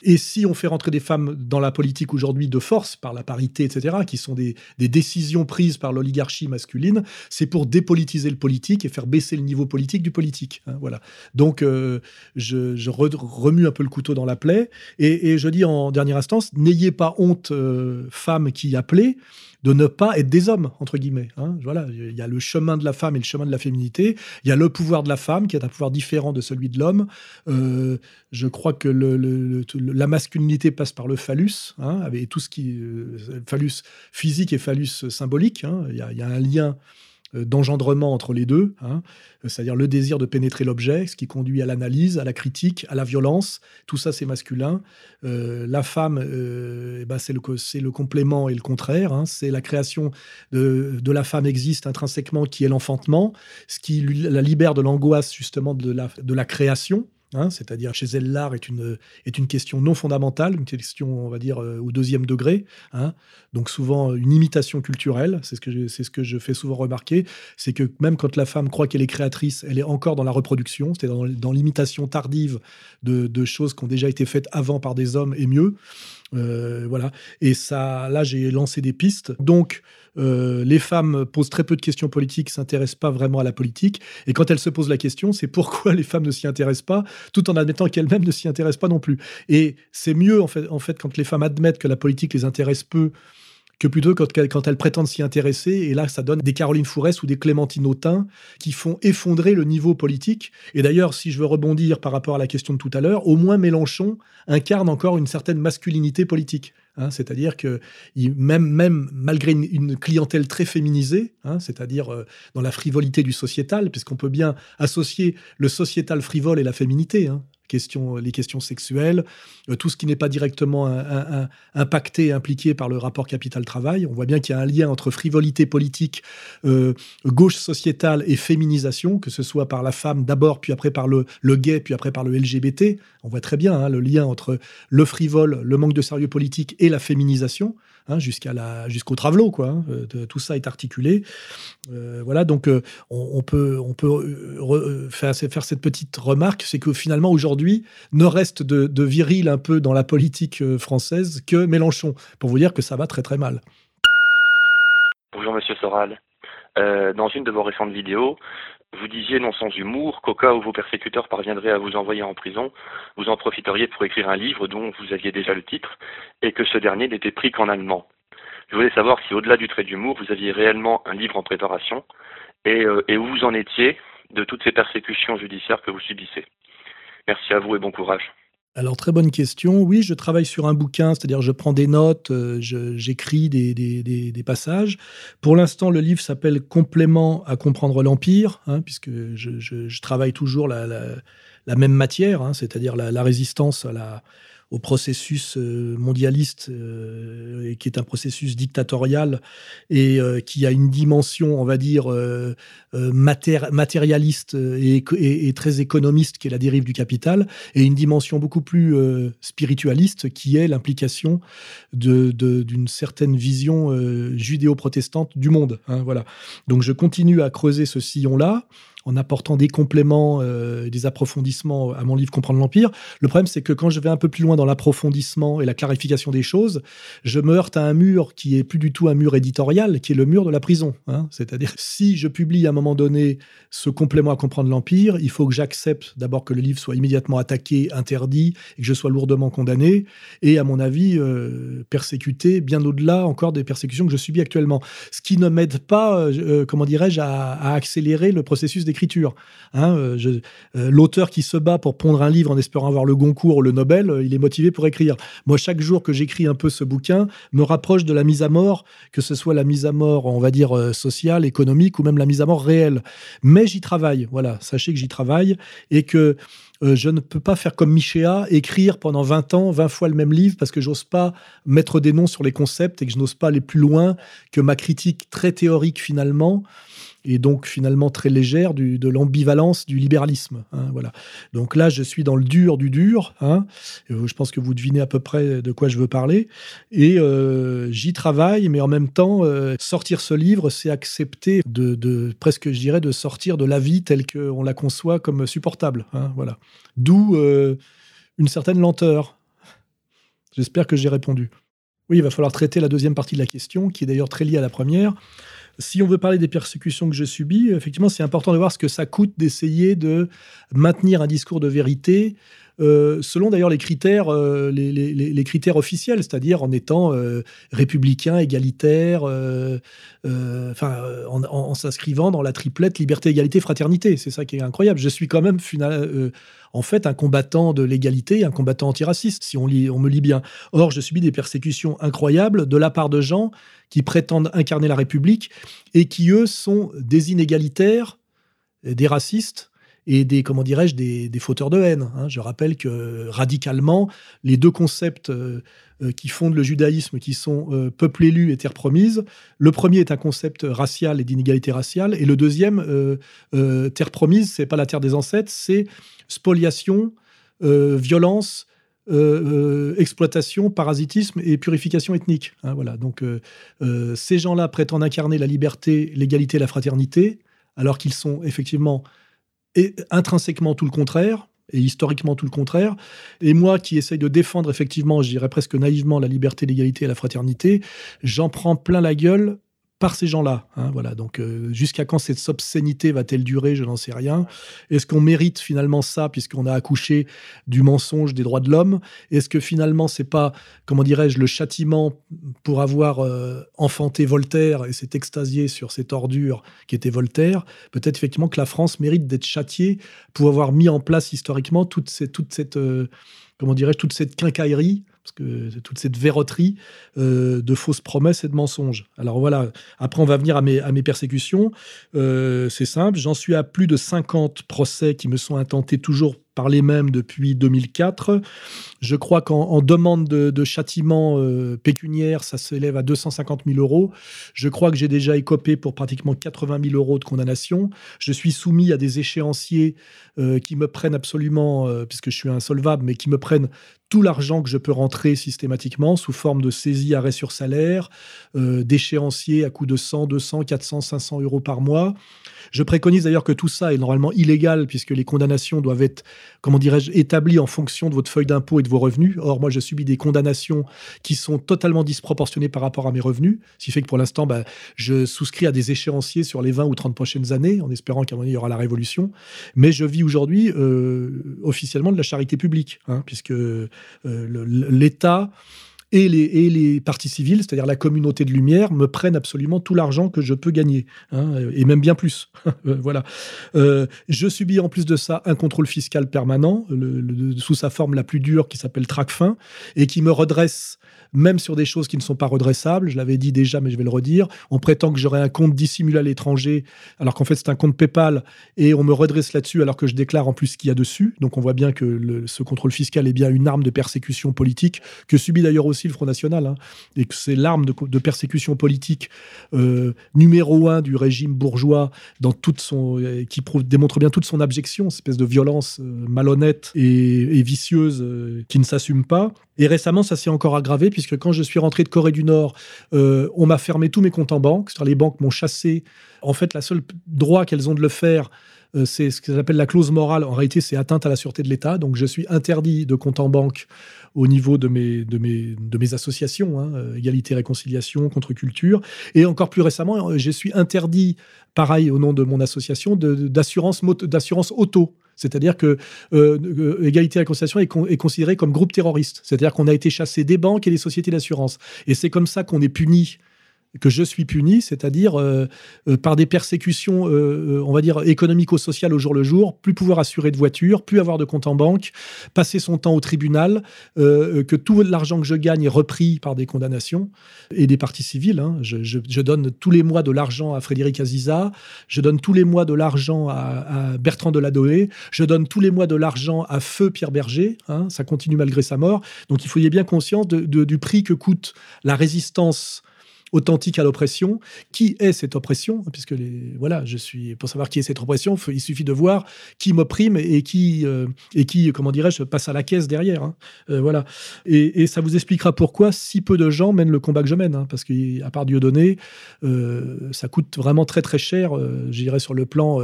Et si on fait rentrer des femmes dans la politique aujourd'hui de force par la parité etc., qui sont des, décisions prises par l'oligarchie masculine, c'est pour dépolitiser le politique et faire baisser le niveau politique du politique. Hein, voilà. Donc, euh, je, remue un peu le couteau dans la plaie et, je dis en dernière instance, n'ayez pas honte, euh, femmes qui appelez de ne pas être des hommes, entre guillemets. Hein. Voilà, il y a le chemin de la femme et le chemin de la féminité. Il y a le pouvoir de la femme qui est un pouvoir différent de celui de l'homme. Euh, je crois que la masculinité passe par le phallus, hein, avec tout ce qui euh, phallus physique et phallus symbolique. Hein. Il, y a, un lien d'engendrement entre les deux, hein, c'est-à-dire le désir de pénétrer l'objet, ce qui conduit à l'analyse, à la critique, à la violence. Tout ça, c'est masculin. Euh, la femme, euh, eh ben, c'est le, complément et le contraire. Hein. c'est la création de, la femme existe intrinsèquement, qui est l'enfantement, ce qui la libère de l'angoisse justement de la création. Hein, c'est-à-dire chez elle l'art est une, est une question non fondamentale, une question, on va dire, euh, au deuxième degré. Hein. donc souvent une imitation culturelle, c'est ce, que je, ce que je fais souvent remarquer, c'est que même quand la femme croit qu'elle est créatrice, elle est encore dans la reproduction, c'est-à-dire dans, l'imitation tardive de, choses qui ont déjà été faites avant par des hommes et mieux. Euh, voilà. Et ça, là, j'ai lancé des pistes. Donc, euh, les femmes posent très peu de questions politiques, s'intéressent pas vraiment à la politique. Et quand elles se posent la question, c'est pourquoi <laughs> les femmes ne s'y intéressent pas, tout en admettant qu'elles-mêmes ne s'y intéressent pas non plus. Et c'est mieux, en fait, en fait, quand les femmes admettent que la politique les intéresse peu que plutôt quand, quand elles prétendent s'y intéresser. Et là, ça donne des Caroline Fourès ou des Clémentine Autain qui font effondrer le niveau politique. Et d'ailleurs, si je veux rebondir par rapport à la question de tout à l'heure, au moins Mélenchon incarne encore une certaine masculinité politique. Hein, c'est-à-dire que même, malgré une, clientèle très féminisée, hein, c'est-à-dire euh, dans la frivolité du sociétal, puisqu'on peut bien associer le sociétal frivole et la féminité, hein, questions, les questions sexuelles, euh, tout ce qui n'est pas directement impacté, impliqué par le rapport capital-travail. On voit bien qu'il y a un lien entre frivolité politique, euh, gauche sociétale et féminisation, que ce soit par la femme d'abord, puis après par le, le, gay, puis après par le LGBT. On voit très bien hein, le lien entre le frivole, le manque de sérieux politique et la féminisation. Hein, jusqu'au travelot quoi. Hein, tout ça est articulé. Euh, voilà donc on, peut on peut faire, cette petite remarque, c'est que finalement aujourd'hui ne reste de, viril un peu dans la politique euh, française que Mélenchon, pour vous dire que ça va très très mal. Bonjour Monsieur Soral. Euh, dans une de vos récentes vidéos, vous disiez non sans humour qu'au cas où vos persécuteurs parviendraient à vous envoyer en prison, vous en profiteriez pour écrire un livre dont vous aviez déjà le titre et que ce dernier n'était pris qu'en allemand. Je voulais savoir si au-delà du trait d'humour, vous aviez réellement un livre en préparation et, euh, et où vous en étiez de toutes ces persécutions judiciaires que vous subissez. Merci à vous et bon courage. Alors, très bonne question. Oui, je travaille sur un bouquin, c'est-à-dire je prends des notes, euh, j'écris des, passages. Pour l'instant, le livre s'appelle Complément à comprendre l'Empire, hein, puisque je, travaille toujours la, la, même matière, hein, c'est-à-dire la, résistance à la, au processus euh, mondialiste, euh, qui est un processus dictatorial et euh, qui a une dimension, on va dire, matérialiste et, très économiste, qui est la dérive du capital, et une dimension beaucoup plus spiritualiste, qui est l'implication d'une de, certaine vision judéo-protestante du monde. Hein, voilà. Donc je continue à creuser ce sillon-là en apportant des compléments, euh, des approfondissements à mon livre Comprendre l'Empire. Le problème, c'est que quand je vais un peu plus loin dans l'approfondissement et la clarification des choses, je me heurte à un mur qui est plus du tout un mur éditorial, qui est le mur de la prison. Hein. C'est-à-dire, si je publie à un moment donné ce complément à Comprendre l'Empire, il faut que j'accepte d'abord que le livre soit immédiatement attaqué, interdit, et que je sois lourdement condamné, et à mon avis, euh, persécuté bien au-delà encore des persécutions que je subis actuellement. Ce qui ne m'aide pas, euh, comment dirais-je, à, à accélérer le processus des Hein, euh, euh, L'auteur qui se bat pour pondre un livre en espérant avoir le Goncourt ou le Nobel, euh, il est motivé pour écrire. Moi, chaque jour que j'écris un peu ce bouquin, me rapproche de la mise à mort, que ce soit la mise à mort, on va dire, sociale, économique, ou même la mise à mort réelle. Mais j'y travaille, voilà, sachez que j'y travaille, et que je ne peux pas faire comme Michéa, écrire pendant 20 ans, 20 fois le même livre, parce que j'ose pas mettre des noms sur les concepts et que je n'ose pas aller plus loin que ma critique très théorique finalement et donc finalement très légère de l'ambivalence du libéralisme. Hein, voilà. Donc là, je suis dans le dur du dur. Hein, je pense que vous devinez à peu près de quoi je veux parler. Et euh, j'y travaille, mais en même temps, euh, sortir ce livre, c'est accepter de, presque, je dirais, de sortir de la vie telle qu'on la conçoit comme supportable. Hein, voilà. D'où euh, une certaine lenteur. J'espère que j'ai répondu. Oui, il va falloir traiter la deuxième partie de la question, qui est d'ailleurs très liée à la première si on veut parler des persécutions que je subis, effectivement, c'est important de voir ce que ça coûte d'essayer de maintenir un discours de vérité euh, selon d'ailleurs les critères, euh, les, critères officiels, c'est-à-dire en étant euh, républicain, égalitaire, en, s'inscrivant dans la triplette liberté, égalité, fraternité. C'est ça qui est incroyable. Je suis quand même en fait un combattant de l'égalité, un combattant antiraciste, si on me lit bien. Or, je subis des persécutions incroyables de la part de gens qui prétendent incarner la République et qui, eux, sont des inégalitaires, des racistes, et des, comment dirais-je, des, fauteurs de haine. Hein. Je rappelle que radicalement, les deux concepts euh, euh, qui fondent le judaïsme, qui sont euh, peuple élu et terre promise, le premier est un concept racial et d'inégalité raciale, et le deuxième, terre promise, c'est pas la terre des ancêtres, c'est spoliation, violence, exploitation, parasitisme et purification ethnique. Hein, voilà. Donc, ces gens-là prétendent incarner la liberté, l'égalité la fraternité, alors qu'ils sont effectivement et intrinsèquement tout le contraire, et historiquement tout le contraire. Et moi qui essaye de défendre effectivement, je dirais presque naïvement, la liberté, l'égalité et la fraternité, j'en prends plein la gueule par ces gens-là. Hein, voilà. Donc, euh, jusqu'à quand cette obscénité va-t-elle durer? Je n'en sais rien. Est-ce qu'on mérite finalement ça, puisqu'on a accouché du mensonge des droits de l'homme? Est-ce que finalement, c'est pas, comment dirais-je, le châtiment pour avoir euh, enfanté Voltaire et s'est extasié sur cette ordure qui était Voltaire? Peut-être effectivement que la France mérite d'être châtiée pour avoir mis en place historiquement toute cette, toute cette euh, comment dirais-je, toute cette quincaillerie parce que toute cette verroterie euh, de fausses promesses et de mensonges. Alors voilà, après on va venir à mes, persécutions. Euh, c'est simple, j'en suis à plus de 50 procès qui me sont intentés toujours par les mêmes depuis 2004. Je crois qu'en demande de, châtiment euh, pécuniaire, ça s'élève à 250 000 euros. Je crois que j'ai déjà écopé pour pratiquement 80 000 euros de condamnation. Je suis soumis à des échéanciers qui me prennent absolument, puisque je suis insolvable, mais qui me prennent tout l'argent que je peux rentrer systématiquement sous forme de saisie arrêt sur salaire, euh, d'échéancier à coût de 100, 200, 400, 500 euros par mois. Je préconise d'ailleurs que tout ça est normalement illégal puisque les condamnations doivent être, comment dirais-je, établies en fonction de votre feuille d'impôt et de vos revenus. Or, moi, je subis des condamnations qui sont totalement disproportionnées par rapport à mes revenus, ce qui fait que pour l'instant, bah, je souscris à des échéanciers sur les 20 ou 30 prochaines années en espérant qu'à un moment il y aura la révolution. Mais je vis aujourd'hui euh, officiellement de la charité publique, hein, puisque euh, l'État et les, et les partis civils, c'est-à-dire la communauté de lumière, me prennent absolument tout l'argent que je peux gagner, hein, et même bien plus. <laughs> Euh, voilà. Euh, je subis en plus de ça un contrôle fiscal permanent, sous sa forme la plus dure, qui s'appelle TRACFIN, et qui me redresse même sur des choses qui ne sont pas redressables. Je l'avais dit déjà, mais je vais le redire. On prétend que j'aurai un compte dissimulé à l'étranger, alors qu'en fait c'est un compte PayPal, et on me redresse là-dessus alors que je déclare en plus ce qu'il y a dessus. Donc on voit bien que ce contrôle fiscal est bien une arme de persécution politique que subit d'ailleurs aussi le Front National, hein, et que c'est l'arme de, persécution politique euh, numéro un du régime bourgeois dans toute son, euh, qui démontre bien toute son abjection, cette espèce de violence euh, malhonnête et, vicieuse qui ne s'assume pas. Et récemment, ça s'est encore aggravé, puisque quand je suis rentré de Corée du Nord, on m'a fermé tous mes comptes en banque. C'est-à-dire les banques m'ont chassé. En fait, la seule droit qu'elles ont de le faire, c'est ce qu'elles appellent la clause morale. En réalité, c'est atteinte à la sûreté de l'État. Donc, je suis interdit de compte en banque au niveau de mes, associations, hein, euh, Égalité, Réconciliation, Contre-Culture. Et encore plus récemment, je suis interdit, pareil, au nom de mon association, d'assurance auto. C'est-à-dire que euh, euh, Égalité et Réconciliation est, est considéré comme groupe terroriste. C'est-à-dire qu'on a été chassé des banques et des sociétés d'assurance. Et c'est comme ça qu'on est puni que je suis puni, c'est-à-dire euh, euh, par des persécutions, euh, on va dire, économico-sociales au jour le jour, plus pouvoir assurer de voiture, plus avoir de compte en banque, passer son temps au tribunal, que tout l'argent que je gagne est repris par des condamnations et des partis civils. Hein. Je, donne tous les mois de l'argent à Frédéric Aziza, je donne tous les mois de l'argent à, Bertrand Deladoé, je donne tous les mois de l'argent à Feu Pierre Berger, hein. ça continue malgré sa mort. Donc il faut y avoir bien conscience du prix que coûte la résistance authentique à l'oppression. Qui est cette oppression? Puisque les, voilà, je suis pour savoir qui est cette oppression, il suffit de voir qui m'opprime et qui euh, et qui comment dirais-je passe à la caisse derrière. Hein. Euh, voilà. Et, ça vous expliquera pourquoi si peu de gens mènent le combat que je mène, hein, parce qu'à part Dieudonné, euh, ça coûte vraiment très très cher. Euh, J'irais sur le plan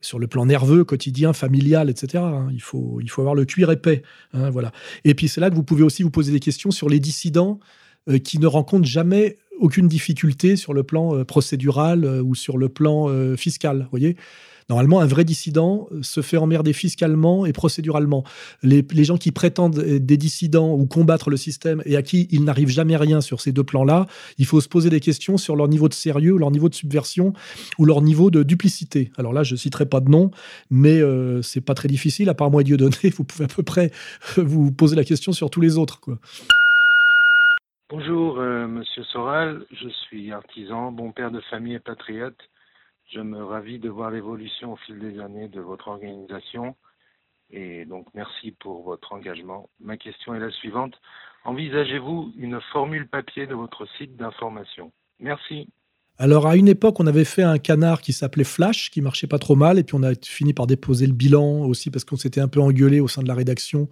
sur le plan nerveux, quotidien, familial, etc. Hein. Il, faut, il faut avoir le cuir épais. Voilà. Et puis c'est là que vous pouvez aussi vous poser des questions sur les dissidents qui ne rencontrent jamais aucune difficulté sur le plan euh, procédural euh, ou sur le plan euh, fiscal. voyez Normalement, un vrai dissident se fait emmerder fiscalement et procéduralement. Les, gens qui prétendent être des dissidents ou combattre le système et à qui il n'arrive jamais rien sur ces deux plans-là, il faut se poser des questions sur leur niveau de sérieux, leur niveau de subversion ou leur niveau de duplicité. Alors là, je ne citerai pas de nom, mais ce c'est pas très difficile. À part moi et Dieu donné, <laughs> vous pouvez à peu près vous poser la question sur tous les autres. Bonjour, euh, Monsieur Soral. Je suis artisan, bon père de famille et patriote. Je me ravis de voir l'évolution au fil des années de votre organisation. Et donc, merci pour votre engagement. Ma question est la suivante. Envisagez-vous une formule papier de votre site d'information? Merci. Alors à une époque, on avait fait un canard qui s'appelait Flash, qui marchait pas trop mal, et puis on a fini par déposer le bilan aussi parce qu'on s'était un peu engueulé au sein de la rédaction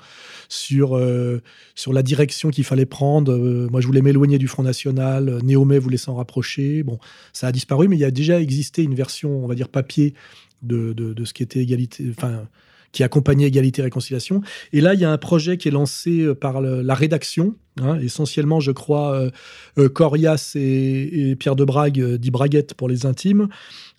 sur euh, sur la direction qu'il fallait prendre. Euh, moi, je voulais m'éloigner du Front National, Néomé voulait s'en rapprocher. Bon, ça a disparu, mais il y a déjà existé une version, on va dire papier de, de, ce qui était égalité, enfin qui accompagnait égalité et réconciliation. Et là, il y a un projet qui est lancé euh, par la rédaction Hein, essentiellement, je crois, euh, euh, Corias et, Pierre de Brague, euh, dit Braguette pour les intimes,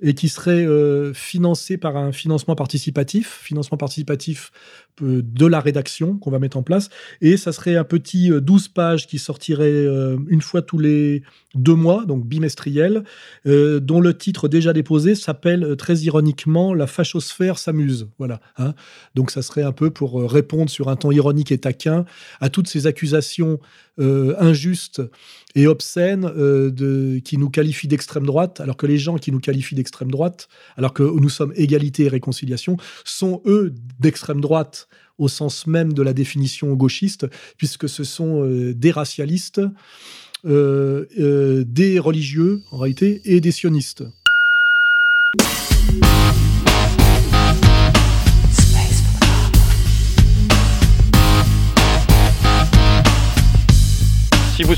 et qui serait financé par un financement participatif, financement participatif de la rédaction qu'on va mettre en place. Et ça serait un petit 12 pages qui sortirait une fois tous les deux mois, donc bimestriel, dont le titre déjà déposé s'appelle très ironiquement La fachosphère s'amuse. Voilà. Hein. Donc ça serait un peu pour répondre sur un ton ironique et taquin à toutes ces accusations euh, injuste et obscène euh, de, qui nous qualifie d'extrême droite, alors que les gens qui nous qualifient d'extrême droite, alors que nous sommes égalité et réconciliation, sont eux d'extrême droite au sens même de la définition gauchiste, puisque ce sont euh, des racialistes, des religieux en réalité, et des sionistes.